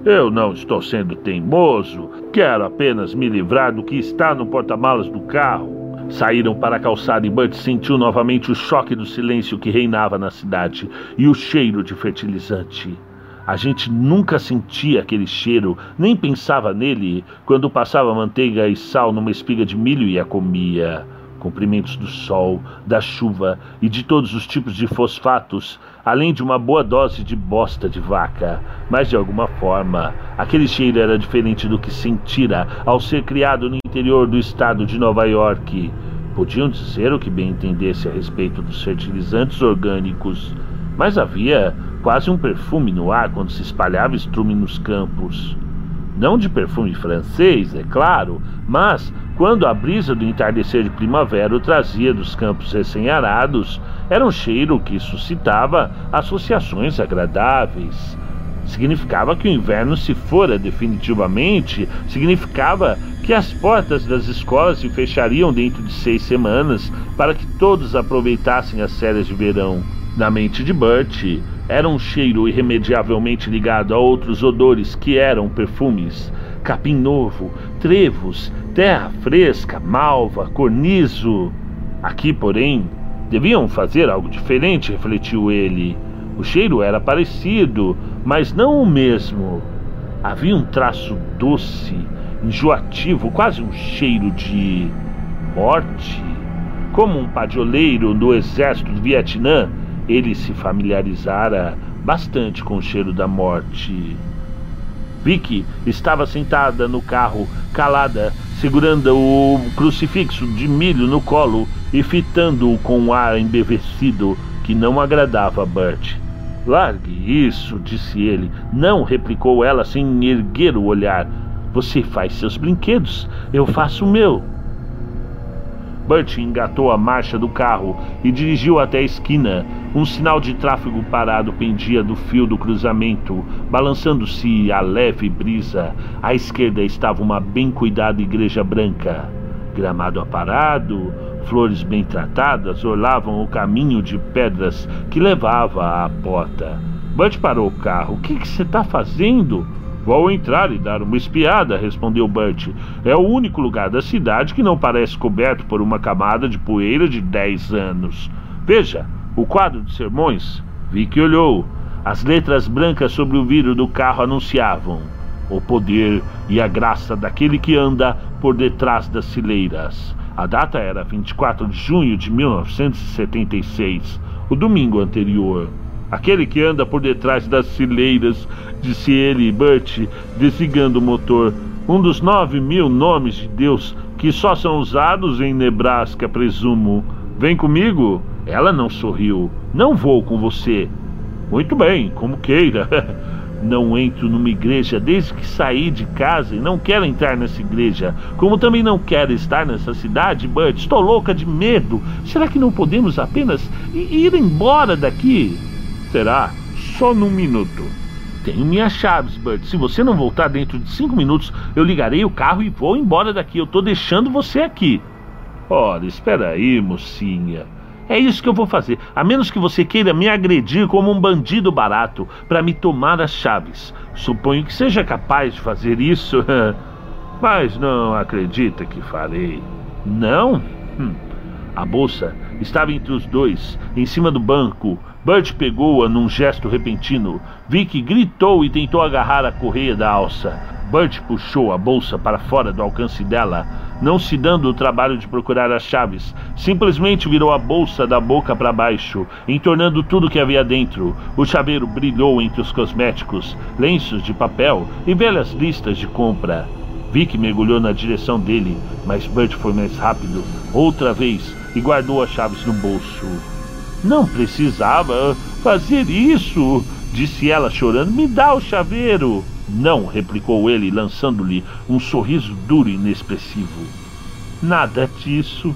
Eu não estou sendo teimoso. Quero apenas me livrar do que está no porta-malas do carro. Saíram para a calçada e Bert sentiu novamente o choque do silêncio que reinava na cidade e o cheiro de fertilizante. A gente nunca sentia aquele cheiro, nem pensava nele quando passava manteiga e sal numa espiga de milho e a comia comprimentos do sol, da chuva e de todos os tipos de fosfatos, além de uma boa dose de bosta de vaca. Mas de alguma forma, aquele cheiro era diferente do que sentira ao ser criado no interior do estado de Nova York. Podiam dizer o que bem entendesse a respeito dos fertilizantes orgânicos, mas havia quase um perfume no ar quando se espalhava estrume nos campos. Não de perfume francês, é claro, mas quando a brisa do entardecer de primavera o trazia dos campos recém-arados, era um cheiro que suscitava associações agradáveis. Significava que o inverno se fora definitivamente, significava que as portas das escolas se fechariam dentro de seis semanas para que todos aproveitassem as férias de verão. Na mente de Bert, era um cheiro irremediavelmente ligado a outros odores que eram perfumes capim novo, trevos, terra fresca, malva, cornizo. Aqui, porém, deviam fazer algo diferente, refletiu ele. O cheiro era parecido, mas não o mesmo. Havia um traço doce, enjoativo, quase um cheiro de morte. Como um padioleiro do exército do Vietnã, ele se familiarizara bastante com o cheiro da morte. Vicky estava sentada no carro, calada, segurando o crucifixo de milho no colo e fitando-o com um ar embevecido que não agradava a Bert. Largue isso, disse ele. Não, replicou ela sem erguer o olhar. Você faz seus brinquedos, eu faço o meu. Bert engatou a marcha do carro e dirigiu até a esquina. Um sinal de tráfego parado pendia do fio do cruzamento, balançando-se a leve brisa. À esquerda estava uma bem cuidada igreja branca. Gramado aparado, flores bem tratadas orlavam o caminho de pedras que levava à porta. Bert parou o carro. O que você está fazendo? Vou entrar e dar uma espiada, respondeu Bert. É o único lugar da cidade que não parece coberto por uma camada de poeira de dez anos. Veja, o quadro de sermões. Vi que olhou. As letras brancas sobre o vidro do carro anunciavam o poder e a graça daquele que anda por detrás das fileiras. A data era 24 de junho de 1976, o domingo anterior. Aquele que anda por detrás das fileiras, disse ele, Bert, desligando o motor. Um dos nove mil nomes de Deus que só são usados em Nebraska, presumo. Vem comigo? Ela não sorriu. Não vou com você. Muito bem, como queira. (laughs) Não entro numa igreja desde que saí de casa e não quero entrar nessa igreja. Como também não quero estar nessa cidade, Bert. Estou louca de medo. Será que não podemos apenas ir embora daqui? Será? Só num minuto. Tenho minhas chaves, Bert. Se você não voltar dentro de cinco minutos, eu ligarei o carro e vou embora daqui. Eu tô deixando você aqui. Ora, espera aí, mocinha. É isso que eu vou fazer, a menos que você queira me agredir como um bandido barato para me tomar as chaves. Suponho que seja capaz de fazer isso, (laughs) mas não acredita que farei. Não? Hum. A bolsa estava entre os dois, em cima do banco, Bert pegou-a num gesto repentino. Vicky gritou e tentou agarrar a correia da alça. Bert puxou a bolsa para fora do alcance dela, não se dando o trabalho de procurar as chaves. Simplesmente virou a bolsa da boca para baixo, entornando tudo que havia dentro. O chaveiro brilhou entre os cosméticos, lenços de papel e velhas listas de compra. Vicky mergulhou na direção dele, mas Bert foi mais rápido, outra vez, e guardou as chaves no bolso. Não precisava fazer isso, disse ela chorando. Me dá o chaveiro. Não, replicou ele, lançando-lhe um sorriso duro e inexpressivo. Nada disso.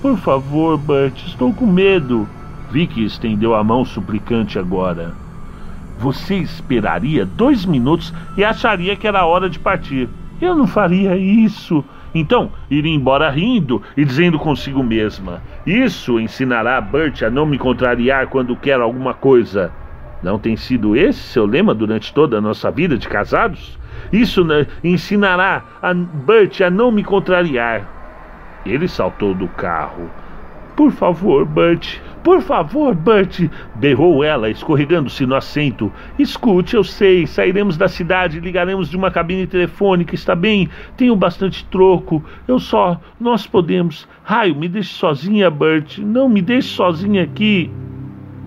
Por favor, Bert, estou com medo. Vicky estendeu a mão suplicante agora. Você esperaria dois minutos e acharia que era hora de partir. Eu não faria isso. Então, ir embora rindo e dizendo consigo mesma: Isso ensinará a Bert a não me contrariar quando quer alguma coisa. Não tem sido esse seu lema durante toda a nossa vida de casados? Isso né, ensinará a Bert a não me contrariar. Ele saltou do carro. Por favor, Bert, por favor, Bert, berrou ela, escorregando-se no assento. Escute, eu sei, sairemos da cidade ligaremos de uma cabine telefônica, está bem? Tenho bastante troco. Eu só. Nós podemos. Raio, me deixe sozinha, Bert. Não me deixe sozinha aqui.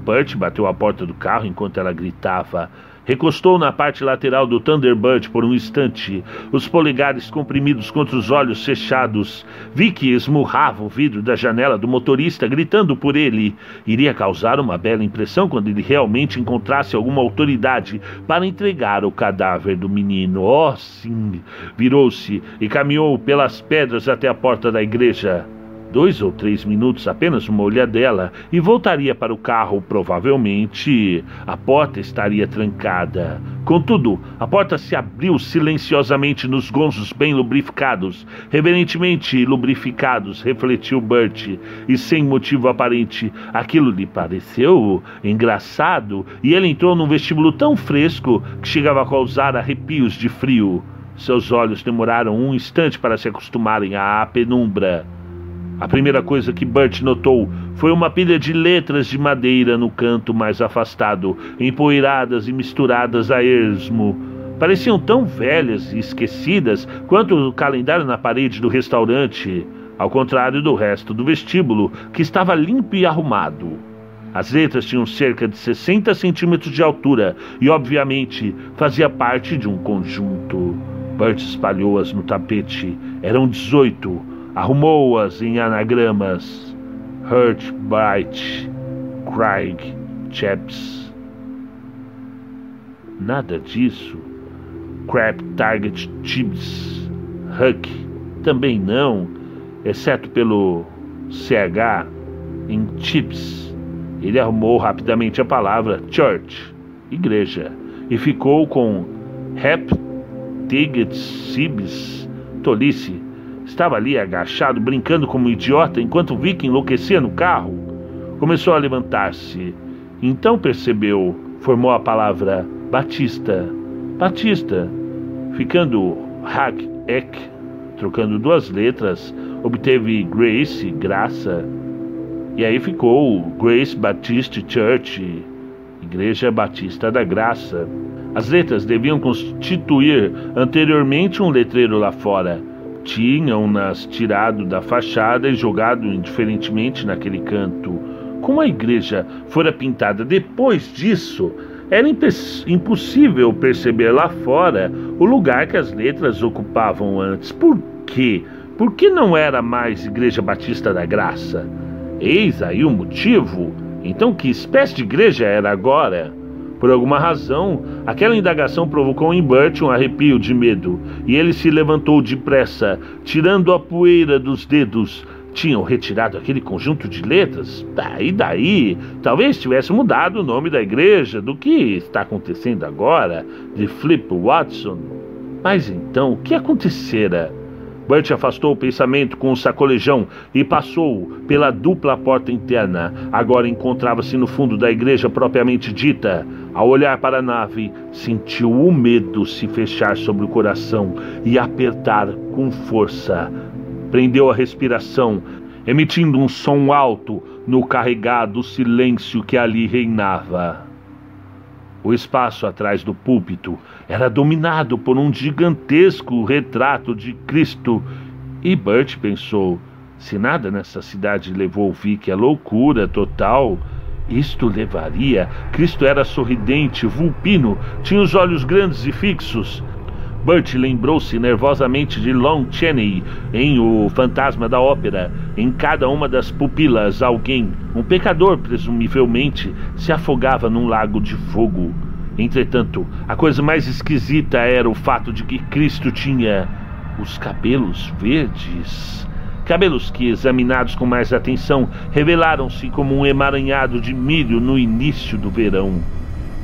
Bert bateu a porta do carro enquanto ela gritava. Recostou na parte lateral do Thunderbird por um instante, os polegares comprimidos contra os olhos fechados. Vi que esmurrava o vidro da janela do motorista, gritando por ele. Iria causar uma bela impressão quando ele realmente encontrasse alguma autoridade para entregar o cadáver do menino. Oh, sim! Virou-se e caminhou pelas pedras até a porta da igreja. Dois ou três minutos, apenas uma olhadela, e voltaria para o carro. Provavelmente a porta estaria trancada. Contudo, a porta se abriu silenciosamente nos gonzos bem lubrificados, reverentemente lubrificados, refletiu Bert, e sem motivo aparente, aquilo lhe pareceu engraçado, e ele entrou num vestíbulo tão fresco que chegava a causar arrepios de frio. Seus olhos demoraram um instante para se acostumarem à penumbra. A primeira coisa que Bert notou foi uma pilha de letras de madeira no canto mais afastado, empoeiradas e misturadas a esmo. Pareciam tão velhas e esquecidas quanto o calendário na parede do restaurante, ao contrário do resto do vestíbulo, que estava limpo e arrumado. As letras tinham cerca de 60 centímetros de altura e, obviamente, fazia parte de um conjunto. Bert espalhou-as no tapete. Eram 18. Arrumou-as em anagramas. Hurt, Bright, Craig, Chaps. Nada disso. Crap, Target, Chips, Huck. Também não, exceto pelo CH em Chips. Ele arrumou rapidamente a palavra church, igreja, e ficou com Hep Tiget Sibs, tolice. Estava ali agachado, brincando como um idiota, enquanto o Viking enlouquecia no carro. Começou a levantar-se. Então percebeu, formou a palavra Batista. Batista. Ficando Hack Ek, trocando duas letras, obteve Grace, graça, e aí ficou Grace Baptist Church, Igreja Batista da Graça. As letras deviam constituir anteriormente um letreiro lá fora. Tinham-nas tirado da fachada e jogado indiferentemente naquele canto. Como a igreja fora pintada depois disso, era impossível perceber lá fora o lugar que as letras ocupavam antes. Por quê? Por que não era mais Igreja Batista da Graça? Eis aí o motivo. Então, que espécie de igreja era agora? Por alguma razão, aquela indagação provocou em Bert um arrepio de medo, e ele se levantou depressa, tirando a poeira dos dedos. Tinham retirado aquele conjunto de letras? Daí, daí, talvez tivesse mudado o nome da igreja do que está acontecendo agora, de Flip Watson. Mas então, o que acontecera? Bert afastou o pensamento com o sacolejão e passou pela dupla porta interna. Agora encontrava-se no fundo da igreja propriamente dita. Ao olhar para a nave, sentiu o medo se fechar sobre o coração e apertar com força. Prendeu a respiração, emitindo um som alto no carregado silêncio que ali reinava. O espaço atrás do púlpito era dominado por um gigantesco retrato de Cristo. E Bert pensou: se nada nessa cidade levou Vic à loucura total, isto levaria. Cristo era sorridente, vulpino, tinha os olhos grandes e fixos. Bert lembrou-se nervosamente de Lon Chaney em O Fantasma da Ópera. Em cada uma das pupilas, alguém, um pecador presumivelmente, se afogava num lago de fogo. Entretanto, a coisa mais esquisita era o fato de que Cristo tinha os cabelos verdes. Cabelos que, examinados com mais atenção, revelaram-se como um emaranhado de milho no início do verão.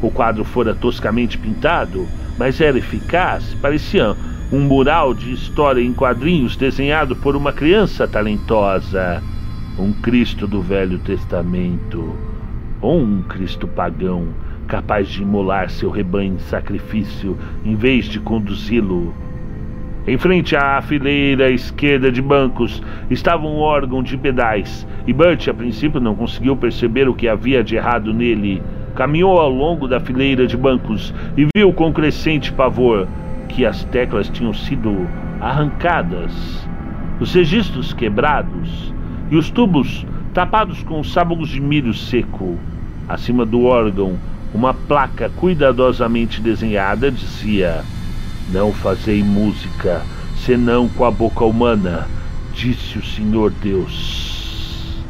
O quadro fora toscamente pintado, mas era eficaz, parecia um mural de história em quadrinhos desenhado por uma criança talentosa. Um Cristo do Velho Testamento, ou um Cristo pagão, capaz de imolar seu rebanho em sacrifício em vez de conduzi-lo. Em frente à fileira esquerda de bancos estava um órgão de pedais, e Bert a princípio não conseguiu perceber o que havia de errado nele. Caminhou ao longo da fileira de bancos e viu com crescente pavor que as teclas tinham sido arrancadas, os registros quebrados e os tubos tapados com sabugos de milho seco. Acima do órgão, uma placa cuidadosamente desenhada dizia: Não fazei música senão com a boca humana, disse o Senhor Deus.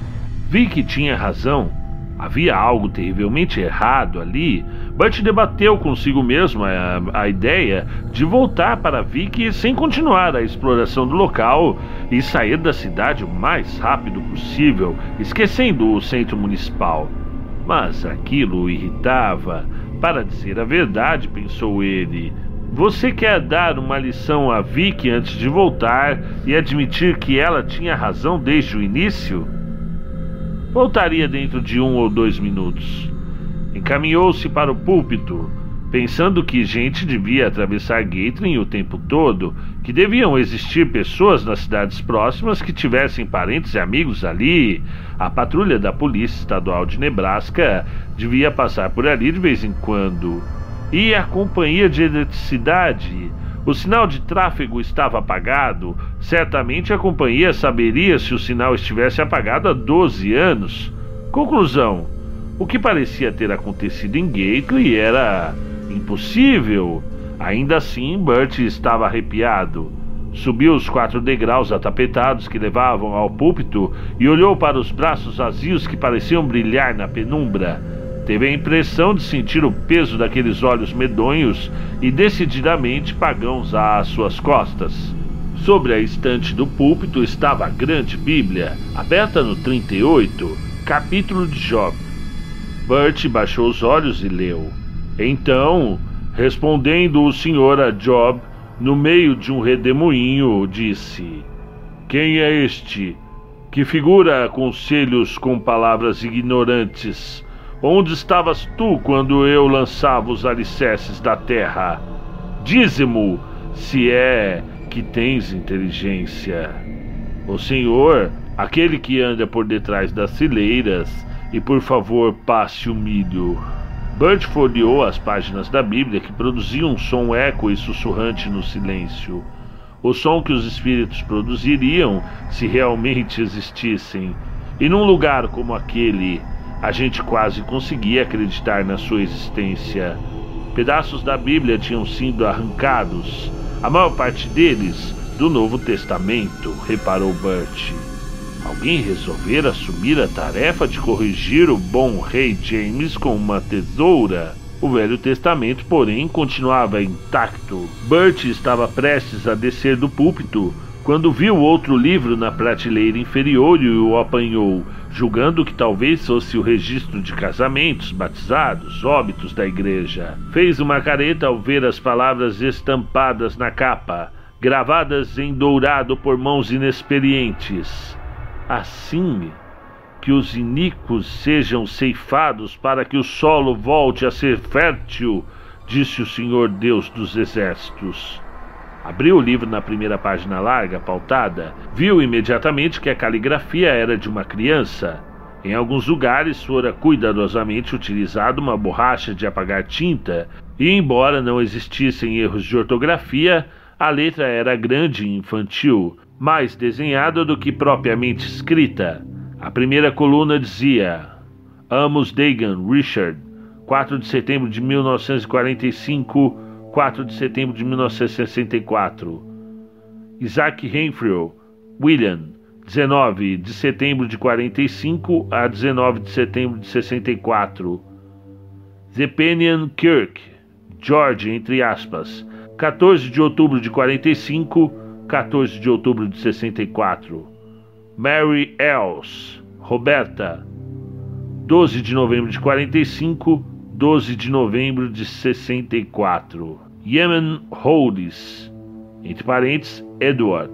Vi que tinha razão Havia algo terrivelmente errado ali. Bert debateu consigo mesmo a, a, ideia de voltar para Vicky sem continuar a exploração do local e sair da cidade o mais rápido possível, esquecendo o centro municipal. Mas aquilo o irritava. Para dizer a verdade, pensou ele, você quer dar uma lição a Vicky antes de voltar e admitir que ela tinha razão desde o início? Voltaria dentro de um ou dois minutos. Encaminhou-se para o púlpito, pensando que gente devia atravessar Gatlin o tempo todo, que deviam existir pessoas nas cidades próximas que tivessem parentes e amigos ali. A patrulha da Polícia Estadual de Nebraska devia passar por ali de vez em quando. E a companhia de eletricidade o sinal de tráfego estava apagado. Certamente a companhia saberia se o sinal estivesse apagado há 12 anos. Conclusão: O que parecia ter acontecido em Gately era impossível. Ainda assim, Bert estava arrepiado. Subiu os quatro degraus atapetados que levavam ao púlpito e olhou para os braços vazios que pareciam brilhar na penumbra. Teve a impressão de sentir o peso daqueles olhos medonhos e decididamente pagãos às suas costas. Sobre a estante do púlpito estava a grande Bíblia, aberta no 38, capítulo de Job. Bert baixou os olhos e leu. Então, respondendo o senhor a Job, no meio de um redemoinho, disse: Quem é este que figura conselhos com palavras ignorantes? Onde estavas tu quando eu lançava os alicerces da terra? Dize-mo se é que tens inteligência. O Senhor, aquele que anda por detrás das fileiras, e por favor passe o milho. Bert folheou as páginas da Bíblia que produziam um som eco e sussurrante no silêncio. O som que os espíritos produziriam se realmente existissem. E num lugar como aquele, a gente quase conseguia acreditar na sua existência. Pedaços da Bíblia tinham sido arrancados, a maior parte deles do Novo Testamento, reparou Bert. Alguém resolvera assumir a tarefa de corrigir o bom rei James com uma tesoura. O Velho Testamento, porém, continuava intacto. Bert estava prestes a descer do púlpito quando viu outro livro na prateleira inferior e o apanhou, julgando que talvez fosse o registro de casamentos, batizados, óbitos da igreja. Fez uma careta ao ver as palavras estampadas na capa, gravadas em dourado por mãos inexperientes. Assim que os iníquos sejam ceifados para que o solo volte a ser fértil, disse o Senhor Deus dos Exércitos. Abriu o livro na primeira página larga, pautada, viu imediatamente que a caligrafia era de uma criança. Em alguns lugares fora cuidadosamente utilizada uma borracha de apagar tinta, e embora não existissem erros de ortografia, a letra era grande e infantil, mais desenhada do que propriamente escrita. A primeira coluna dizia: Amos Dagan, Richard, 4 de setembro de 1945 4 de setembro de 1964. Isaac Renfrew, William, 19 de setembro de 45 a 19 de setembro de 64. Zephaniah Kirk, George, entre aspas, 14 de outubro de 45, 14 de outubro de 64. Mary Els, Roberta, 12 de novembro de 45, 12 de novembro de 64. Yemen Holds, entre parênteses, Edward,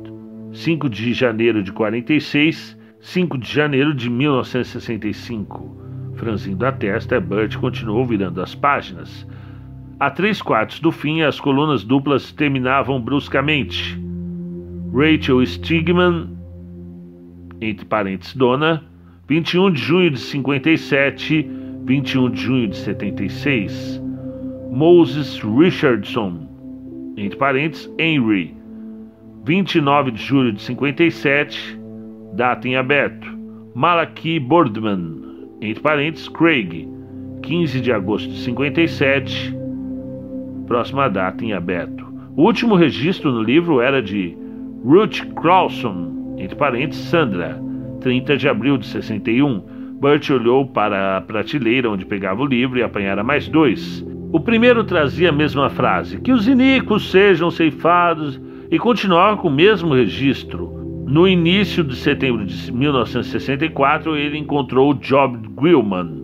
5 de janeiro de 46, 5 de janeiro de 1965. Franzindo a testa, Bert continuou virando as páginas. A três quartos do fim, as colunas duplas terminavam bruscamente. Rachel Stigman, entre parênteses, dona, 21 de junho de 57, 21 de junho de 76, Moses Richardson, entre parênteses, Henry, 29 de julho de 57, data em aberto, Malachi Boardman, entre parênteses, Craig, 15 de agosto de 57, próxima data em aberto. O último registro no livro era de Ruth Crowson, entre parênteses, Sandra, 30 de abril de 61, Bert olhou para a prateleira onde pegava o livro e apanhara mais dois. O primeiro trazia a mesma frase: Que os iníquos sejam ceifados, e continuava com o mesmo registro. No início de setembro de 1964, ele encontrou Job Grillman,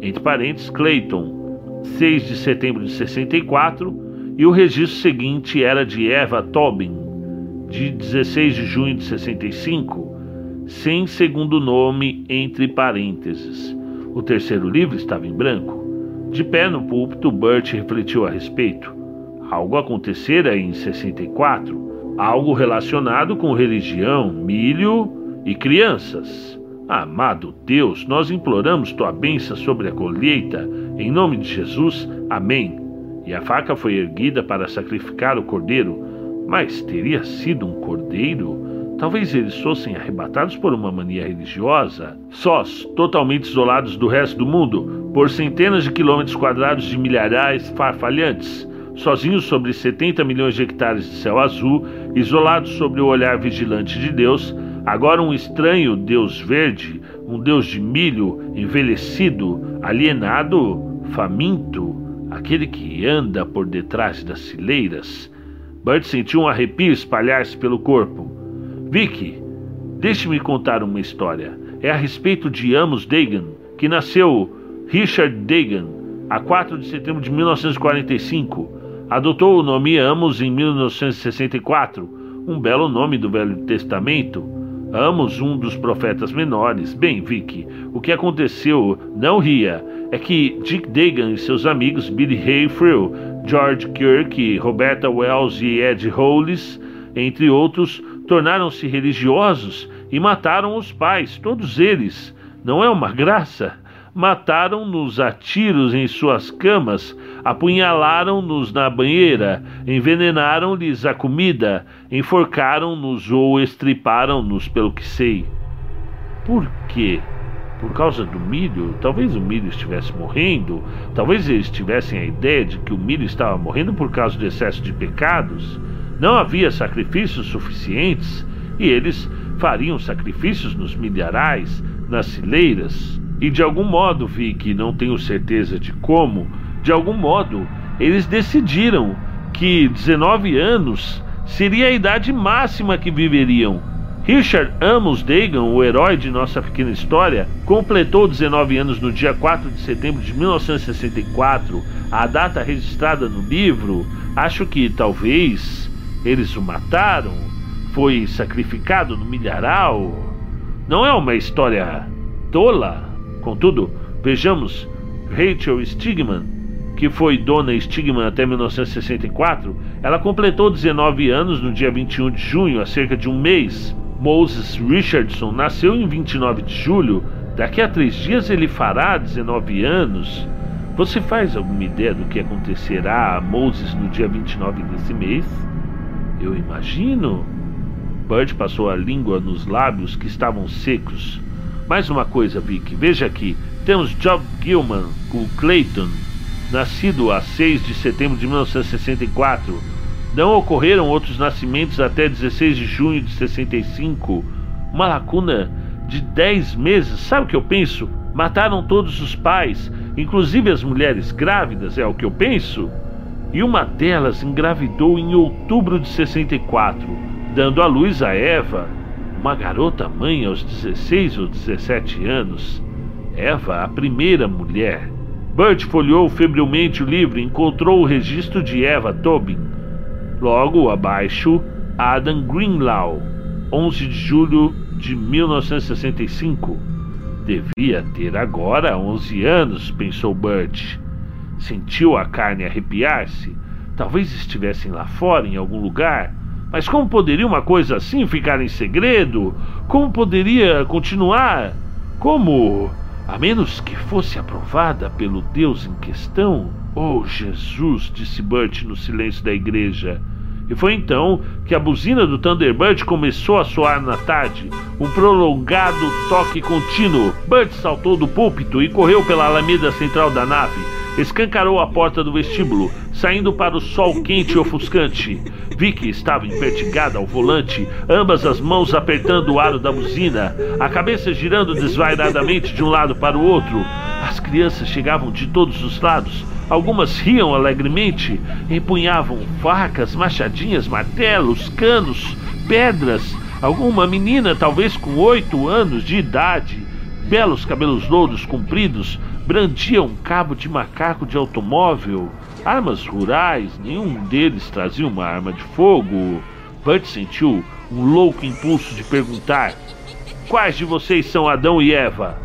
entre parênteses, Clayton, 6 de setembro de 64, e o registro seguinte era de Eva Tobin, de 16 de junho de 65 sem segundo nome entre parênteses. O terceiro livro estava em branco. De pé no púlpito, Bert refletiu a respeito. Algo acontecera em 64, algo relacionado com religião, milho e crianças. Amado Deus, nós imploramos tua bênção sobre a colheita, em nome de Jesus. Amém. E a faca foi erguida para sacrificar o cordeiro, mas teria sido um cordeiro? Talvez eles fossem arrebatados por uma mania religiosa, sós, totalmente isolados do resto do mundo, por centenas de quilômetros quadrados de milharais farfalhantes, sozinhos sobre 70 milhões de hectares de céu azul, isolados sobre o olhar vigilante de Deus, agora um estranho Deus verde, um Deus de milho, envelhecido, alienado, faminto, aquele que anda por detrás das fileiras. Bert sentiu um arrepio espalhar-se pelo corpo. Vicky, deixe-me contar uma história. É a respeito de Amos Dagan, que nasceu Richard Dagan, a 4 de setembro de 1945. Adotou o nome Amos em 1964, um belo nome do Velho Testamento. Amos, um dos profetas menores. Bem, Vicky, o que aconteceu, não ria, é que Dick Dagan e seus amigos Billy Hayfield, George Kirk, Roberta Wells e Ed Hollis, entre outros, tornaram-se religiosos e mataram os pais, todos eles. Não é uma graça? Mataram-nos a tiros em suas camas, apunhalaram-nos na banheira, envenenaram-lhes a comida, enforcaram-nos ou estriparam-nos, pelo que sei. Por quê? Por causa do milho? Talvez o milho estivesse morrendo, talvez eles tivessem a ideia de que o milho estava morrendo por causa do excesso de pecados. Não havia sacrifícios suficientes e eles fariam sacrifícios nos milharais, nas fileiras. E de algum modo, vi que não tenho certeza de como, de algum modo, eles decidiram que 19 anos seria a idade máxima que viveriam. Richard Amos Dagan, o herói de nossa pequena história, completou 19 anos no dia 4 de setembro de 1964, a data registrada no livro. Acho que talvez eles o mataram, foi sacrificado no milharal. Não é uma história tola? Contudo, vejamos Rachel Stigman, que foi dona Stigman até 1964, ela completou 19 anos no dia 21 de junho, há cerca de um mês. Moses Richardson nasceu em 29 de julho, daqui a três dias ele fará 19 anos. Você faz alguma ideia do que acontecerá a Moses no dia 29 desse mês? Eu imagino. Bud passou a língua nos lábios que estavam secos. Mais uma coisa, Vic, veja aqui. Temos Job Gilman, o Clayton, nascido a 6 de setembro de 1964. Não ocorreram outros nascimentos até 16 de junho de 65. Uma lacuna de 10 meses. Sabe o que eu penso? Mataram todos os pais, inclusive as mulheres grávidas, é o que eu penso? E uma delas engravidou em outubro de 64, dando à luz a Eva, uma garota mãe aos 16 ou 17 anos. Eva, a primeira mulher. Bert folheou febrilmente o livro e encontrou o registro de Eva Tobin. Logo abaixo, Adam Greenlaw, 11 de julho de 1965. Devia ter agora 11 anos, pensou Bert. Sentiu a carne arrepiar-se. Talvez estivessem lá fora, em algum lugar. Mas como poderia uma coisa assim ficar em segredo? Como poderia continuar? Como? A menos que fosse aprovada pelo Deus em questão? Oh, Jesus, disse Bert no silêncio da igreja. E foi então que a buzina do Thunderbird começou a soar na tarde, um prolongado toque contínuo. Bert saltou do púlpito e correu pela alameda central da nave escancarou a porta do vestíbulo, saindo para o sol quente e ofuscante. Vicky estava empertigada ao volante, ambas as mãos apertando o aro da buzina, a cabeça girando desvairadamente de um lado para o outro. As crianças chegavam de todos os lados. Algumas riam alegremente, empunhavam facas, machadinhas, martelos, canos, pedras. Alguma menina, talvez com oito anos de idade, belos cabelos louros compridos, brandia um cabo de macaco de automóvel, armas rurais, nenhum deles trazia uma arma de fogo. Bert sentiu um louco impulso de perguntar: Quais de vocês são Adão e Eva?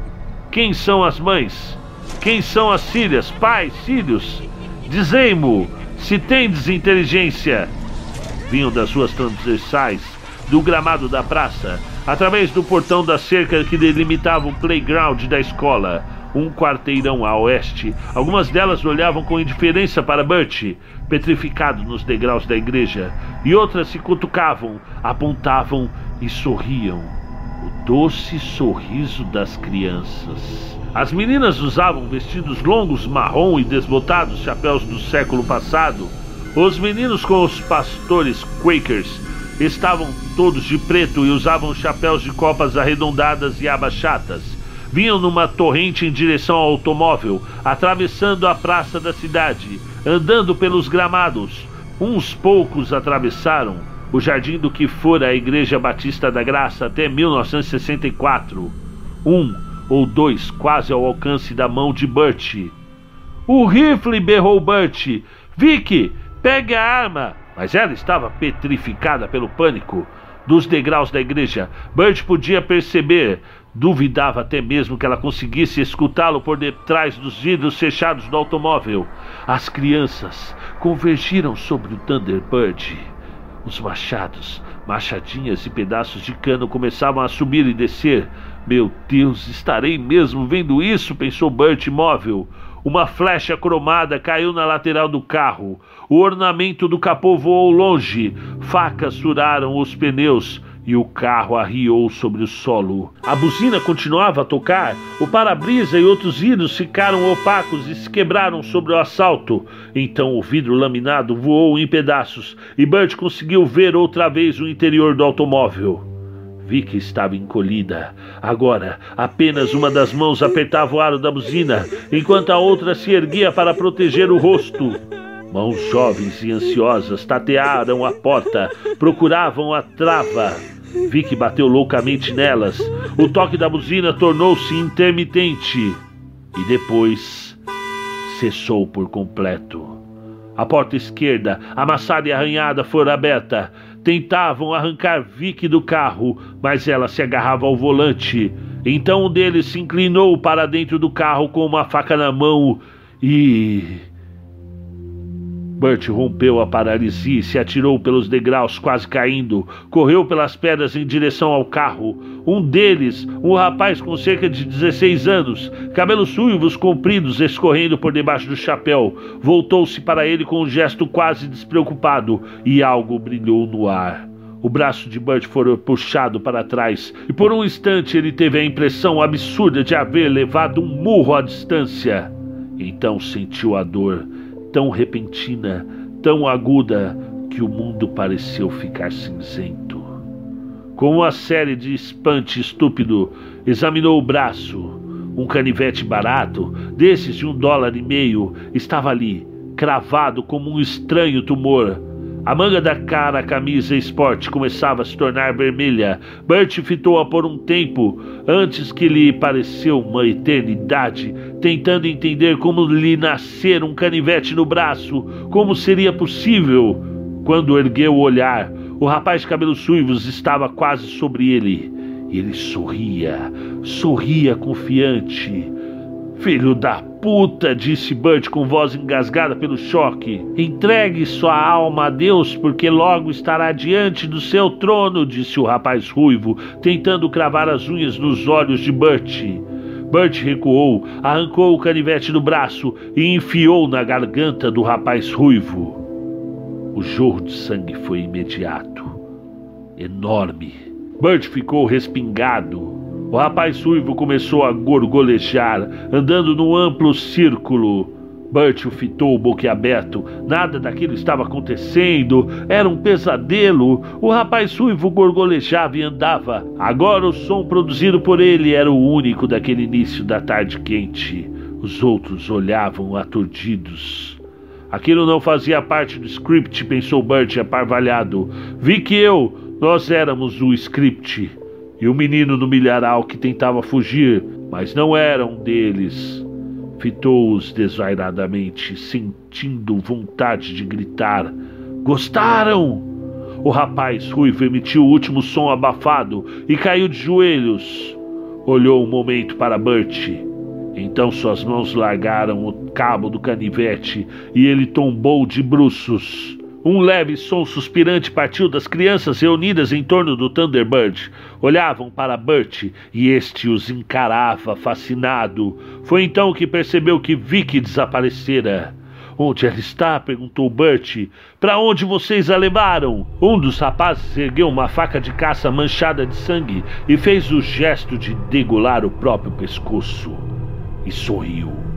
Quem são as mães? Quem são as filhas, pais, filhos? Dizei-mo, se tendes inteligência. Vinham das ruas transversais, do gramado da praça, através do portão da cerca que delimitava o playground da escola um quarteirão a oeste. Algumas delas olhavam com indiferença para Bert, petrificado nos degraus da igreja, e outras se cutucavam, apontavam e sorriam o doce sorriso das crianças. As meninas usavam vestidos longos marrom e desbotados chapéus do século passado. Os meninos com os pastores Quakers estavam todos de preto e usavam chapéus de copas arredondadas e abachatas. Vinham numa torrente em direção ao automóvel, atravessando a praça da cidade, andando pelos gramados. Uns poucos atravessaram o jardim do que fora a Igreja Batista da Graça até 1964. Um ou dois quase ao alcance da mão de Burt. O rifle! berrou Burt. Vicky, pegue a arma! Mas ela estava petrificada pelo pânico. Dos degraus da igreja, Burt podia perceber, duvidava até mesmo que ela conseguisse escutá-lo por detrás dos vidros fechados do automóvel. As crianças convergiram sobre o Thunderbird. Os machados, machadinhas e pedaços de cano começavam a subir e descer. Meu Deus, estarei mesmo vendo isso? pensou Bert imóvel. Uma flecha cromada caiu na lateral do carro. O ornamento do capô voou longe. Facas furaram os pneus e o carro arriou sobre o solo. A buzina continuava a tocar, o para-brisa e outros vidros ficaram opacos e se quebraram sobre o assalto. Então o vidro laminado voou em pedaços e Bert conseguiu ver outra vez o interior do automóvel. Vi que estava encolhida. Agora, apenas uma das mãos apertava o aro da buzina, enquanto a outra se erguia para proteger o rosto. Mãos jovens e ansiosas tatearam a porta, procuravam a trava. Vicky bateu loucamente nelas. O toque da buzina tornou-se intermitente e depois cessou por completo. A porta esquerda, amassada e arranhada, fora aberta. Tentavam arrancar Vicky do carro, mas ela se agarrava ao volante. Então um deles se inclinou para dentro do carro com uma faca na mão e Bert rompeu a paralisia e se atirou pelos degraus, quase caindo. Correu pelas pedras em direção ao carro. Um deles, um rapaz com cerca de 16 anos, cabelos suivos compridos escorrendo por debaixo do chapéu, voltou-se para ele com um gesto quase despreocupado e algo brilhou no ar. O braço de Bert foi puxado para trás e por um instante ele teve a impressão absurda de haver levado um murro à distância. Então sentiu a dor tão repentina, tão aguda, que o mundo pareceu ficar cinzento. Com uma série de espante estúpido, examinou o braço. Um canivete barato, desses de um dólar e meio, estava ali, cravado como um estranho tumor, a manga da cara camisa esporte começava a se tornar vermelha. Bert fitou-a por um tempo, antes que lhe pareceu uma eternidade, tentando entender como lhe nascer um canivete no braço, como seria possível. Quando ergueu o olhar, o rapaz de cabelos suivos estava quase sobre ele. Ele sorria, sorria confiante. Filho da puta, disse Bert com voz engasgada pelo choque. Entregue sua alma a Deus, porque logo estará diante do seu trono, disse o rapaz ruivo, tentando cravar as unhas nos olhos de Bert. Bert recuou, arrancou o canivete do braço e enfiou na garganta do rapaz ruivo. O jorro de sangue foi imediato, enorme. Bert ficou respingado, o rapaz ruivo começou a gorgolejar, andando num amplo círculo. Bert o fitou boquiaberto. Nada daquilo estava acontecendo. Era um pesadelo. O rapaz ruivo gorgolejava e andava. Agora o som produzido por ele era o único daquele início da tarde quente. Os outros olhavam aturdidos. Aquilo não fazia parte do script, pensou Bert aparvalhado. Vi que eu, nós éramos o script e o menino no milharal que tentava fugir, mas não era um deles. Fitou-os desvairadamente, sentindo vontade de gritar: Gostaram! O rapaz ruivo emitiu o último som abafado e caiu de joelhos. Olhou um momento para Bert. Então suas mãos largaram o cabo do canivete e ele tombou de bruços. Um leve som suspirante partiu das crianças reunidas em torno do Thunderbird. Olhavam para Bert e este os encarava fascinado. Foi então que percebeu que Vicky desaparecera. Onde ela está? perguntou Bert. Para onde vocês a levaram? Um dos rapazes ergueu uma faca de caça manchada de sangue e fez o gesto de degolar o próprio pescoço. E sorriu.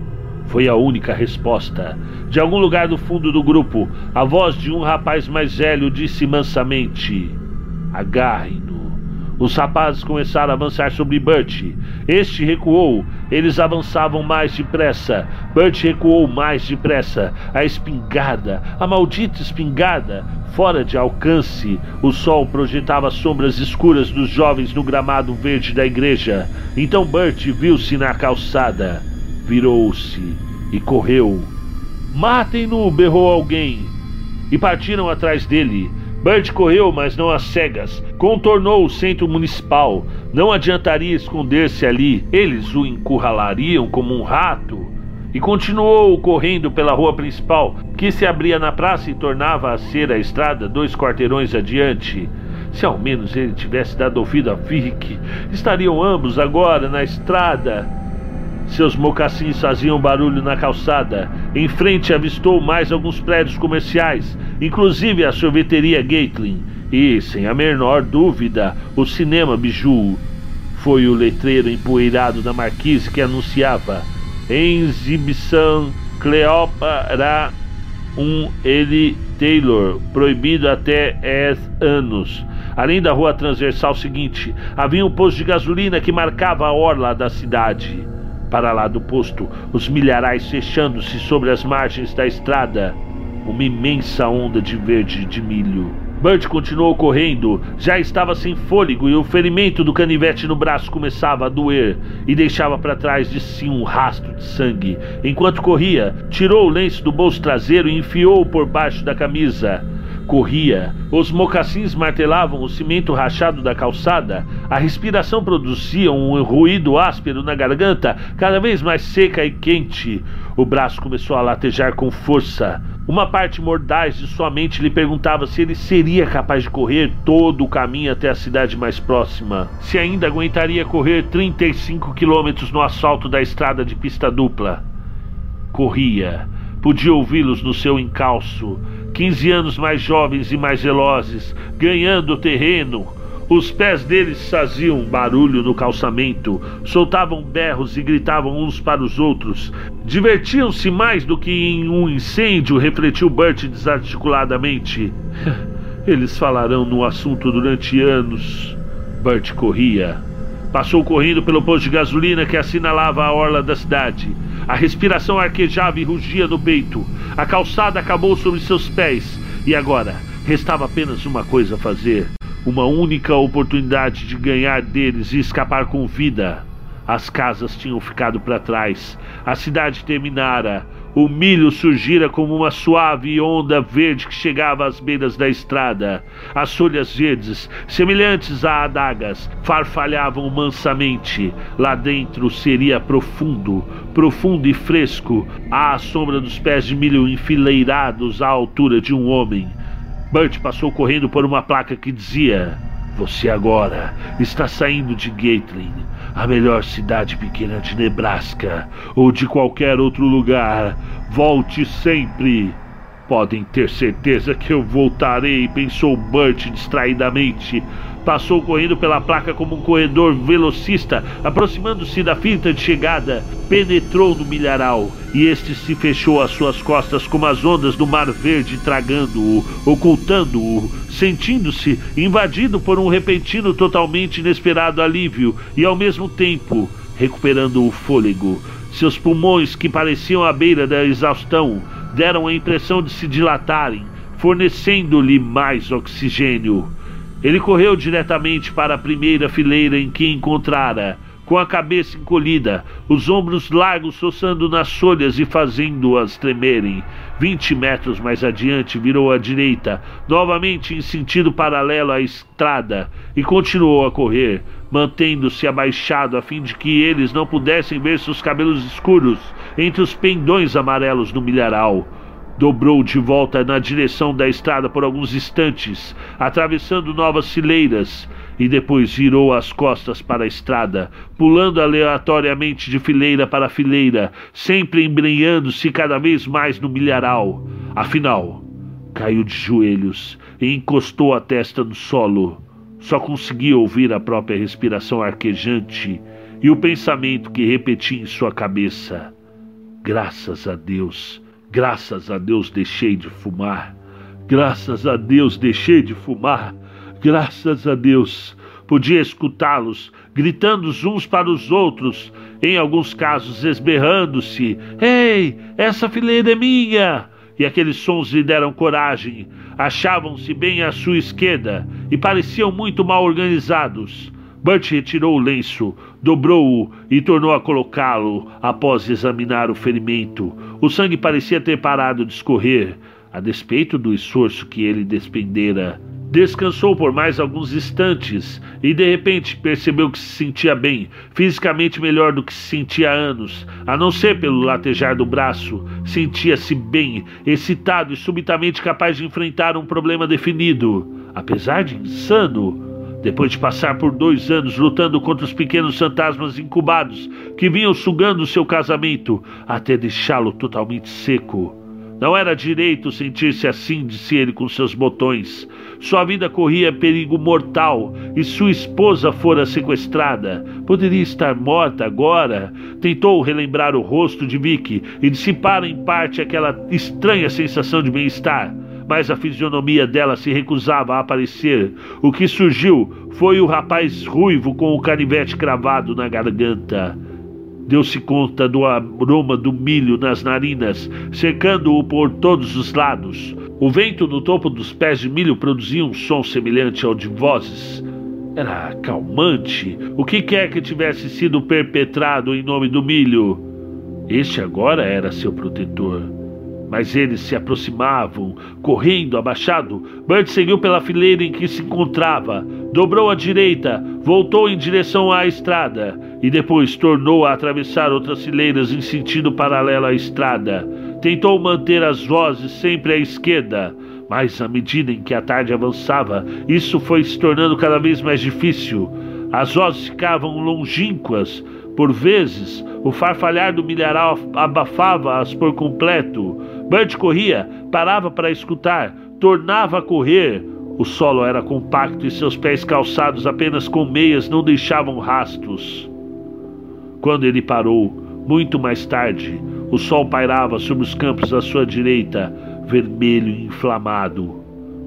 Foi a única resposta. De algum lugar do fundo do grupo, a voz de um rapaz mais velho disse mansamente: Agarre-no. Os rapazes começaram a avançar sobre Bert. Este recuou. Eles avançavam mais depressa. Bert recuou mais depressa. A espingarda, a maldita espingarda, fora de alcance. O sol projetava sombras escuras dos jovens no gramado verde da igreja. Então Bert viu-se na calçada. Virou-se e correu. Matem-no! berrou alguém. E partiram atrás dele. Bert correu, mas não às cegas. Contornou o centro municipal. Não adiantaria esconder-se ali. Eles o encurralariam como um rato. E continuou correndo pela rua principal, que se abria na praça e tornava a ser a estrada dois quarteirões adiante. Se ao menos ele tivesse dado ouvido a Vic, estariam ambos agora na estrada. Seus mocassins faziam barulho na calçada. Em frente avistou mais alguns prédios comerciais, inclusive a sorveteria Gatling e, sem a menor dúvida, o cinema Biju. Foi o letreiro empoeirado da marquise que anunciava exibição Cleópatra um L. Taylor, proibido até 10 anos. Além da rua transversal seguinte, havia um posto de gasolina que marcava a orla da cidade. Para lá do posto, os milharais fechando-se sobre as margens da estrada, uma imensa onda de verde de milho. Bert continuou correndo, já estava sem fôlego e o ferimento do canivete no braço começava a doer e deixava para trás de si um rastro de sangue. Enquanto corria, tirou o lenço do bolso traseiro e enfiou-o por baixo da camisa corria, os mocassins martelavam o cimento rachado da calçada, a respiração produzia um ruído áspero na garganta, cada vez mais seca e quente. O braço começou a latejar com força. Uma parte mordaz de sua mente lhe perguntava se ele seria capaz de correr todo o caminho até a cidade mais próxima, se ainda aguentaria correr 35 quilômetros no asfalto da estrada de pista dupla. Corria. Podia ouvi-los no seu encalço, 15 anos mais jovens e mais velozes, ganhando terreno. Os pés deles faziam barulho no calçamento, soltavam berros e gritavam uns para os outros. Divertiam-se mais do que em um incêndio, refletiu Bert desarticuladamente. (laughs) Eles falarão no assunto durante anos. Bert corria. Passou correndo pelo posto de gasolina que assinalava a orla da cidade. A respiração arquejava e rugia no peito. A calçada acabou sobre seus pés. E agora, restava apenas uma coisa a fazer. Uma única oportunidade de ganhar deles e escapar com vida. As casas tinham ficado para trás. A cidade terminara. O milho surgira como uma suave onda verde que chegava às beiras da estrada. As folhas verdes, semelhantes a adagas, farfalhavam mansamente. Lá dentro seria profundo, profundo e fresco, à sombra dos pés de milho enfileirados à altura de um homem. Bert passou correndo por uma placa que dizia: Você agora está saindo de Gatling a melhor cidade pequena de Nebraska ou de qualquer outro lugar. Volte sempre. Podem ter certeza que eu voltarei, pensou Burt distraidamente. Passou correndo pela placa como um corredor velocista, aproximando-se da fita de chegada, penetrou no milharal e este se fechou às suas costas como as ondas do mar verde tragando-o, ocultando-o, sentindo-se invadido por um repentino totalmente inesperado alívio e ao mesmo tempo recuperando o fôlego. Seus pulmões, que pareciam à beira da exaustão, deram a impressão de se dilatarem, fornecendo-lhe mais oxigênio. Ele correu diretamente para a primeira fileira em que encontrara, com a cabeça encolhida, os ombros largos soçando nas folhas e fazendo-as tremerem. Vinte metros mais adiante, virou à direita, novamente em sentido paralelo à estrada, e continuou a correr, mantendo-se abaixado a fim de que eles não pudessem ver seus cabelos escuros entre os pendões amarelos do milharal. Dobrou de volta na direção da estrada por alguns instantes, atravessando novas fileiras. e depois virou as costas para a estrada, pulando aleatoriamente de fileira para fileira, sempre embrenhando-se cada vez mais no milharal. Afinal, caiu de joelhos e encostou a testa no solo. Só conseguia ouvir a própria respiração arquejante e o pensamento que repetia em sua cabeça: Graças a Deus, graças a Deus deixei de fumar. Graças a Deus deixei de fumar. Graças a Deus. Podia escutá-los gritando uns para os outros, em alguns casos esberrando-se: Ei, essa fileira é minha! E aqueles sons lhe deram coragem. Achavam-se bem à sua esquerda e pareciam muito mal organizados. Burt retirou o lenço, dobrou-o e tornou a colocá-lo após examinar o ferimento. O sangue parecia ter parado de escorrer, a despeito do esforço que ele despendera. Descansou por mais alguns instantes e de repente percebeu que se sentia bem, fisicamente melhor do que se sentia há anos, a não ser pelo latejar do braço. Sentia-se bem, excitado e subitamente capaz de enfrentar um problema definido. Apesar de insano, depois de passar por dois anos lutando contra os pequenos fantasmas incubados que vinham sugando seu casamento até deixá-lo totalmente seco. Não era direito sentir-se assim, disse ele com seus botões. Sua vida corria perigo mortal e sua esposa fora sequestrada. Poderia estar morta agora. Tentou relembrar o rosto de Vicky e dissipar em parte aquela estranha sensação de bem-estar mas a fisionomia dela se recusava a aparecer. O que surgiu foi o rapaz ruivo com o canivete cravado na garganta. Deu-se conta do aroma do milho nas narinas, cercando-o por todos os lados. O vento no topo dos pés de milho produzia um som semelhante ao de vozes. Era calmante, o que quer que tivesse sido perpetrado em nome do milho. Este agora era seu protetor. Mas eles se aproximavam, correndo, abaixado. Bert seguiu pela fileira em que se encontrava, dobrou à direita, voltou em direção à estrada e depois tornou a atravessar outras fileiras em sentido paralelo à estrada. Tentou manter as vozes sempre à esquerda, mas à medida em que a tarde avançava, isso foi se tornando cada vez mais difícil. As vozes ficavam longínquas, por vezes, o farfalhar do milharal abafava-as por completo. Bert corria, parava para escutar, tornava a correr. O solo era compacto e seus pés calçados apenas com meias não deixavam rastros. Quando ele parou, muito mais tarde, o sol pairava sobre os campos à sua direita, vermelho e inflamado.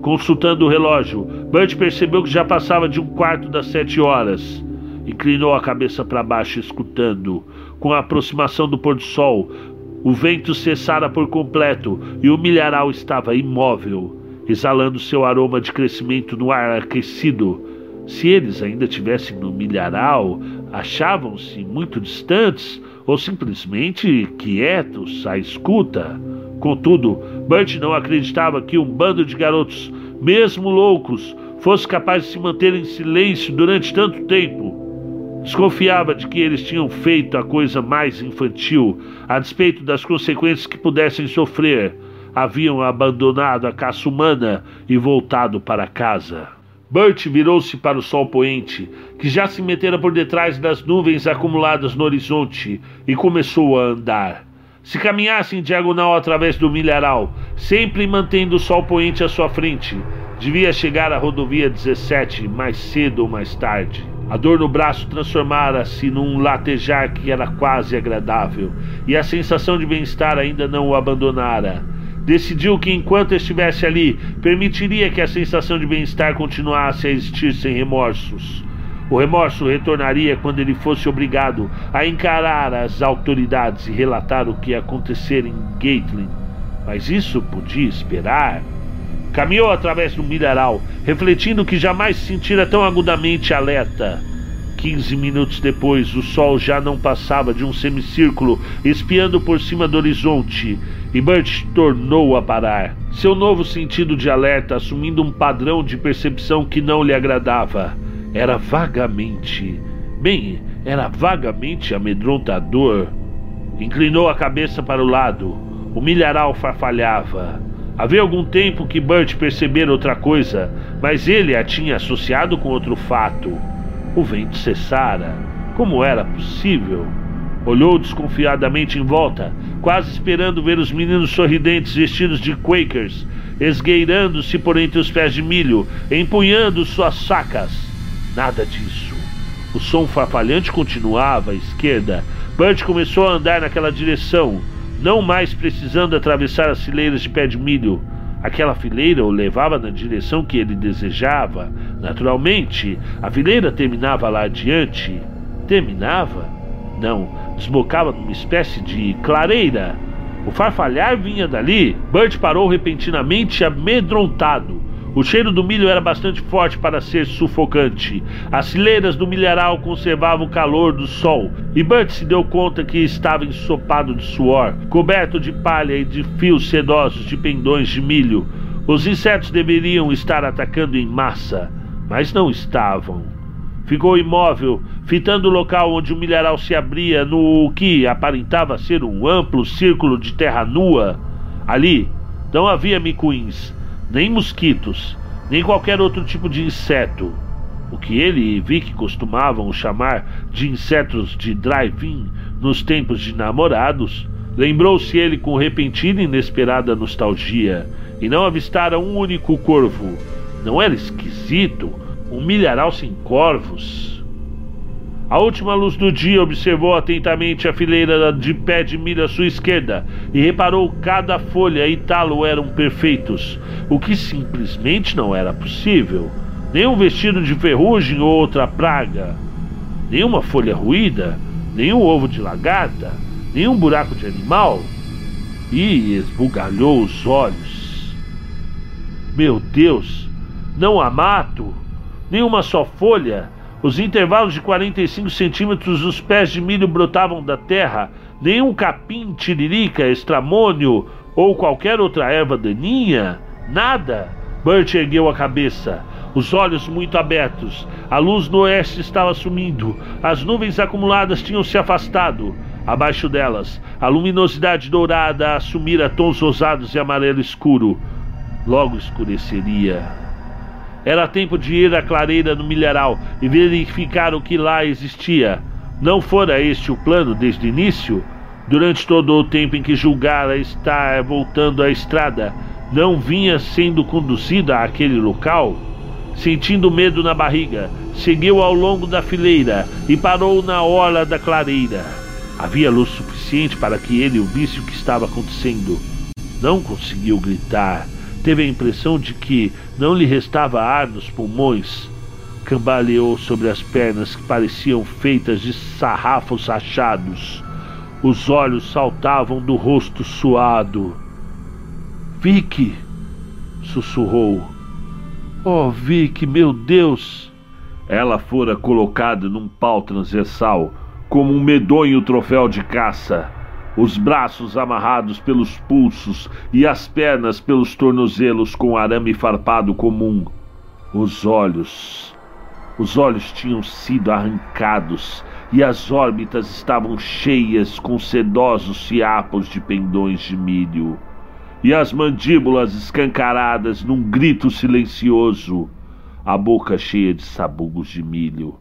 Consultando o relógio, Bert percebeu que já passava de um quarto das sete horas. Inclinou a cabeça para baixo, escutando. Com a aproximação do pôr-do-sol, o vento cessara por completo e o milharal estava imóvel, exalando seu aroma de crescimento no ar aquecido. Se eles ainda estivessem no milharal, achavam-se muito distantes ou simplesmente quietos à escuta. Contudo, Bert não acreditava que um bando de garotos, mesmo loucos, fosse capaz de se manter em silêncio durante tanto tempo. Desconfiava de que eles tinham feito a coisa mais infantil, a despeito das consequências que pudessem sofrer. Haviam abandonado a caça humana e voltado para casa. Bert virou-se para o sol poente, que já se metera por detrás das nuvens acumuladas no horizonte, e começou a andar. Se caminhasse em diagonal através do milharal, sempre mantendo o sol poente à sua frente, devia chegar à rodovia 17 mais cedo ou mais tarde. A dor no braço transformara-se num latejar que era quase agradável, e a sensação de bem-estar ainda não o abandonara. Decidiu que enquanto estivesse ali, permitiria que a sensação de bem-estar continuasse a existir sem remorsos. O remorso retornaria quando ele fosse obrigado a encarar as autoridades e relatar o que ia acontecer em Gatling. Mas isso podia esperar. Caminhou através do milharal, refletindo que jamais se sentira tão agudamente alerta. Quinze minutos depois, o sol já não passava de um semicírculo espiando por cima do horizonte, e Bert tornou a parar, seu novo sentido de alerta assumindo um padrão de percepção que não lhe agradava. Era vagamente. Bem, era vagamente amedrontador. Inclinou a cabeça para o lado. O milharal farfalhava. Havia algum tempo que Bert percebera outra coisa, mas ele a tinha associado com outro fato. O vento cessara. Como era possível? Olhou desconfiadamente em volta, quase esperando ver os meninos sorridentes vestidos de Quakers, esgueirando-se por entre os pés de milho, empunhando suas sacas. Nada disso. O som farfalhante continuava à esquerda. Bert começou a andar naquela direção, não mais precisando atravessar as fileiras de pé de milho. Aquela fileira o levava na direção que ele desejava. Naturalmente, a fileira terminava lá adiante. Terminava? Não, desbocava numa espécie de clareira. O farfalhar vinha dali. Bert parou repentinamente amedrontado. O cheiro do milho era bastante forte para ser sufocante. As fileiras do milharal conservavam o calor do sol, e Bert se deu conta que estava ensopado de suor, coberto de palha e de fios sedosos de pendões de milho. Os insetos deveriam estar atacando em massa, mas não estavam. Ficou imóvel, fitando o local onde o milharal se abria no que aparentava ser um amplo círculo de terra nua. Ali não havia micuins, nem mosquitos, nem qualquer outro tipo de inseto. O que ele e Vic costumavam chamar de insetos de drive-in nos tempos de namorados, lembrou-se ele com repentina e inesperada nostalgia, e não avistara um único corvo. Não era esquisito? um milharal sem corvos. A última luz do dia observou atentamente a fileira de pé de milho à sua esquerda e reparou cada folha e talo eram perfeitos, o que simplesmente não era possível. Nenhum vestido de ferrugem ou outra praga, nenhuma folha ruída, nenhum ovo de lagarta, nenhum buraco de animal. E esbugalhou os olhos. Meu Deus, não há mato! nenhuma só folha. Os intervalos de 45 centímetros dos pés de milho brotavam da terra, nenhum capim, tiririca, estramônio ou qualquer outra erva daninha. Nada. Bert ergueu a cabeça, os olhos muito abertos. A luz no oeste estava sumindo, as nuvens acumuladas tinham se afastado. Abaixo delas, a luminosidade dourada assumira tons rosados e amarelo escuro. Logo escureceria. Era tempo de ir à clareira no milharal e verificar o que lá existia. Não fora este o plano desde o início? Durante todo o tempo em que julgara estar voltando à estrada, não vinha sendo conduzida àquele local? Sentindo medo na barriga, seguiu ao longo da fileira e parou na hora da clareira. Havia luz suficiente para que ele ouvisse o que estava acontecendo. Não conseguiu gritar Teve a impressão de que não lhe restava ar nos pulmões. Cambaleou sobre as pernas que pareciam feitas de sarrafos rachados. Os olhos saltavam do rosto suado. Vicky! sussurrou. Oh, Vicky, meu Deus! Ela fora colocada num pau transversal, como um medonho troféu de caça os braços amarrados pelos pulsos e as pernas pelos tornozelos com arame farpado comum. Os olhos. Os olhos tinham sido arrancados e as órbitas estavam cheias com sedosos fiapos de pendões de milho. E as mandíbulas escancaradas num grito silencioso, a boca cheia de sabugos de milho.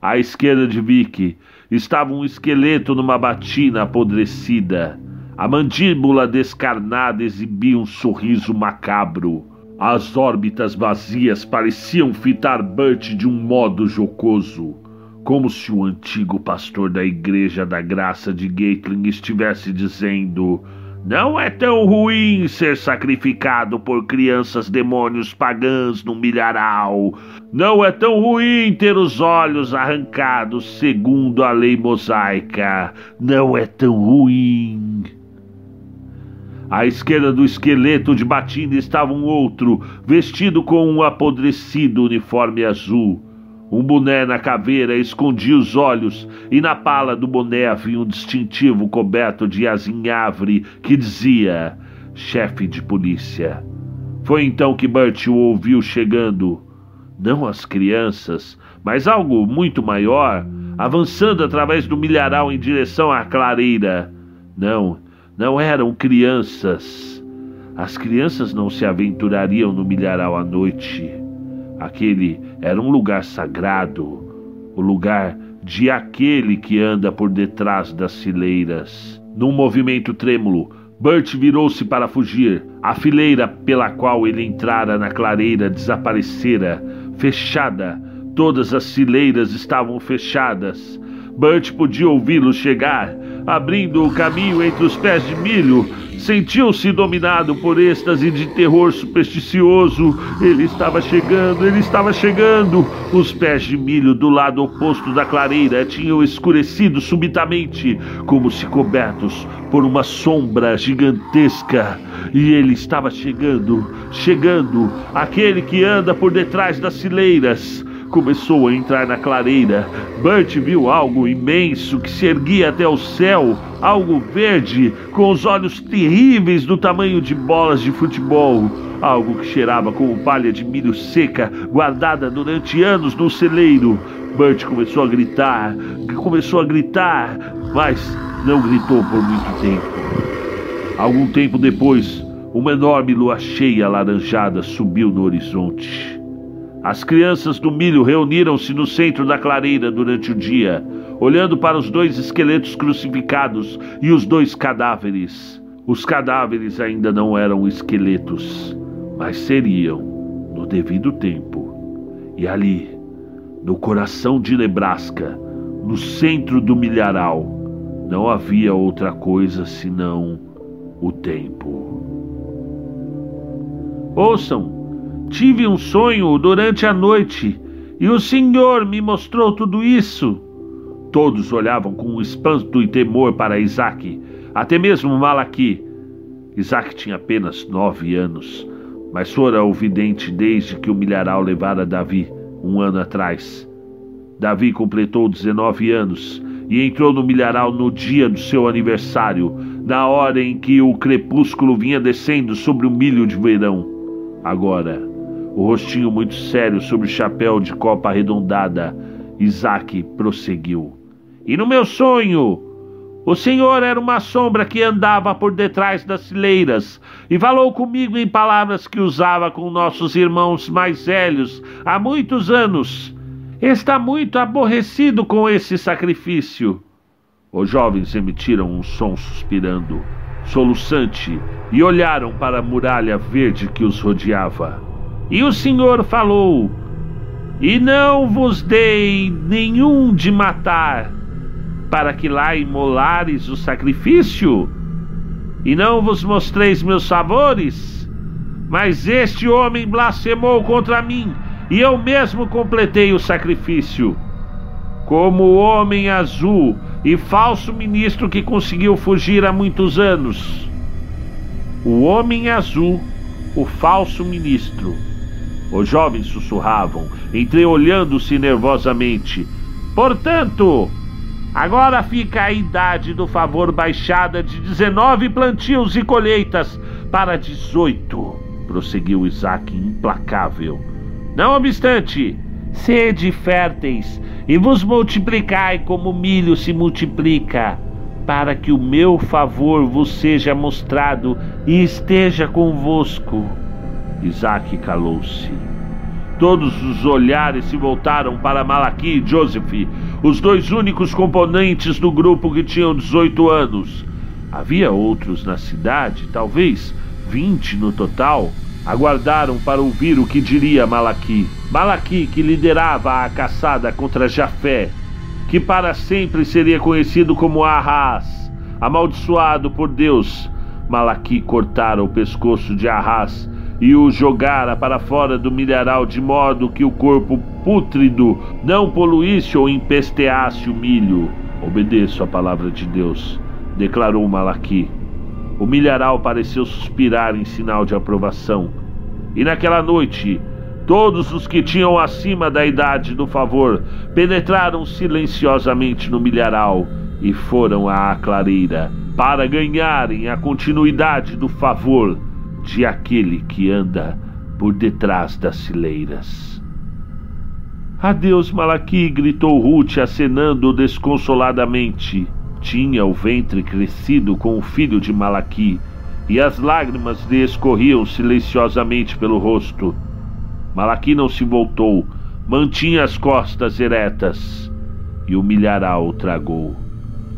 À esquerda de Vicky estava um esqueleto numa batina apodrecida. A mandíbula descarnada exibia um sorriso macabro. As órbitas vazias pareciam fitar Bert de um modo jocoso, como se o antigo pastor da Igreja da Graça de Gatling estivesse dizendo: não é tão ruim ser sacrificado por crianças demônios pagãs no milharal. Não é tão ruim ter os olhos arrancados segundo a lei mosaica. Não é tão ruim. À esquerda do esqueleto de batina estava um outro, vestido com um apodrecido uniforme azul. Um boné na caveira escondia os olhos, e na pala do boné havia um distintivo coberto de azinhavre que dizia: chefe de polícia. Foi então que Bert o ouviu chegando. Não as crianças, mas algo muito maior, avançando através do milharal em direção à clareira. Não, não eram crianças. As crianças não se aventurariam no milharal à noite. Aquele era um lugar sagrado, o lugar de aquele que anda por detrás das fileiras. Num movimento trêmulo, Bert virou-se para fugir. A fileira pela qual ele entrara na clareira desaparecera, fechada. Todas as fileiras estavam fechadas. Bert podia ouvi-lo chegar, abrindo o caminho entre os pés de milho. Sentiu-se dominado por êxtase de terror supersticioso. Ele estava chegando, ele estava chegando. Os pés de milho do lado oposto da clareira tinham escurecido subitamente, como se cobertos por uma sombra gigantesca. E ele estava chegando, chegando, aquele que anda por detrás das fileiras começou a entrar na clareira. Bert viu algo imenso que se erguia até o céu, algo verde, com os olhos terríveis do tamanho de bolas de futebol. Algo que cheirava como palha de milho seca, guardada durante anos no celeiro. Bert começou a gritar, começou a gritar, mas não gritou por muito tempo. Algum tempo depois, uma enorme lua cheia alaranjada subiu no horizonte. As crianças do milho reuniram-se no centro da clareira durante o dia, olhando para os dois esqueletos crucificados e os dois cadáveres. Os cadáveres ainda não eram esqueletos, mas seriam no devido tempo. E ali, no coração de Nebraska, no centro do milharal, não havia outra coisa senão o tempo. Ouçam! Tive um sonho durante a noite e o Senhor me mostrou tudo isso. Todos olhavam com espanto e temor para Isaac, até mesmo Malaqui. Isaac tinha apenas nove anos, mas fora o vidente desde que o milharal levara Davi um ano atrás. Davi completou 19 anos e entrou no milharal no dia do seu aniversário, na hora em que o crepúsculo vinha descendo sobre o milho de verão. Agora, o rostinho muito sério sob o chapéu de copa arredondada, Isaac prosseguiu. E no meu sonho, o Senhor era uma sombra que andava por detrás das fileiras e falou comigo em palavras que usava com nossos irmãos mais velhos há muitos anos. Está muito aborrecido com esse sacrifício. Os jovens emitiram um som suspirando, soluçante, e olharam para a muralha verde que os rodeava. E o Senhor falou: E não vos dei nenhum de matar, para que lá imolares o sacrifício? E não vos mostreis meus favores? Mas este homem blasfemou contra mim, e eu mesmo completei o sacrifício. Como o homem azul e falso ministro que conseguiu fugir há muitos anos. O homem azul, o falso ministro os jovens sussurravam, entreolhando-se nervosamente. Portanto, agora fica a idade do favor baixada de 19 plantios e colheitas para 18, prosseguiu Isaac implacável. Não obstante, sede férteis e vos multiplicai como o milho se multiplica, para que o meu favor vos seja mostrado e esteja convosco. Isaac calou-se. Todos os olhares se voltaram para Malaqui e Joseph, os dois únicos componentes do grupo que tinham 18 anos. Havia outros na cidade, talvez 20 no total. Aguardaram para ouvir o que diria Malaqui. Malaqui, que liderava a caçada contra Jafé, que para sempre seria conhecido como Arras, amaldiçoado por Deus. Malaqui cortara o pescoço de Arras e o jogara para fora do milharal de modo que o corpo pútrido não poluísse ou empesteasse o milho. Obedeço a palavra de Deus, declarou Malaqui. O milharal pareceu suspirar em sinal de aprovação. E naquela noite, todos os que tinham acima da idade do favor penetraram silenciosamente no milharal e foram à clareira para ganharem a continuidade do favor de aquele que anda por detrás das fileiras. Adeus, Malaqui! gritou Ruth, acenando desconsoladamente. Tinha o ventre crescido com o filho de Malaqui, e as lágrimas lhe escorriam silenciosamente pelo rosto. Malaqui não se voltou, mantinha as costas eretas e o milharal tragou.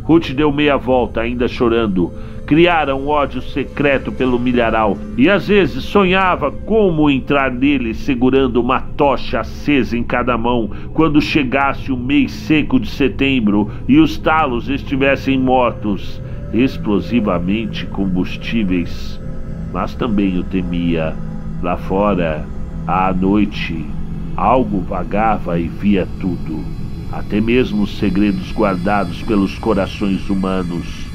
Ruth deu meia volta, ainda chorando. Criara um ódio secreto pelo milharal e às vezes sonhava como entrar nele segurando uma tocha acesa em cada mão quando chegasse o mês seco de setembro e os talos estivessem mortos, explosivamente combustíveis. Mas também o temia. Lá fora, à noite, algo vagava e via tudo até mesmo os segredos guardados pelos corações humanos.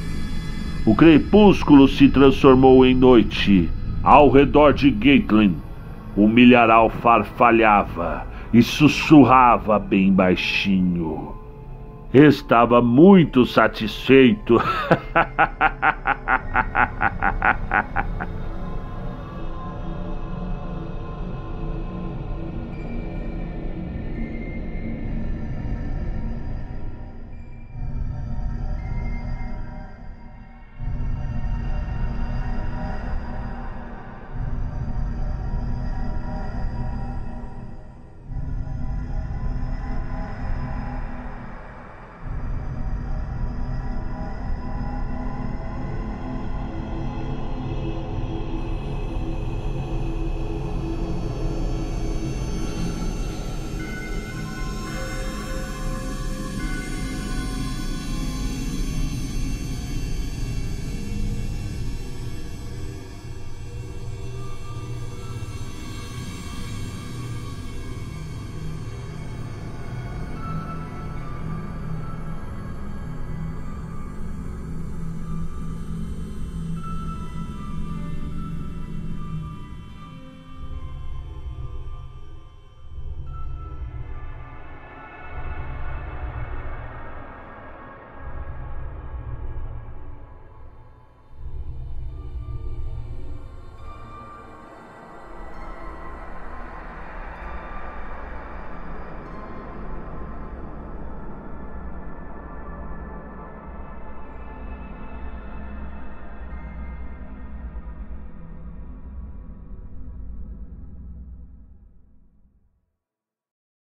O crepúsculo se transformou em noite. Ao redor de Gaitlin, o milharal farfalhava e sussurrava bem baixinho. Estava muito satisfeito. (laughs)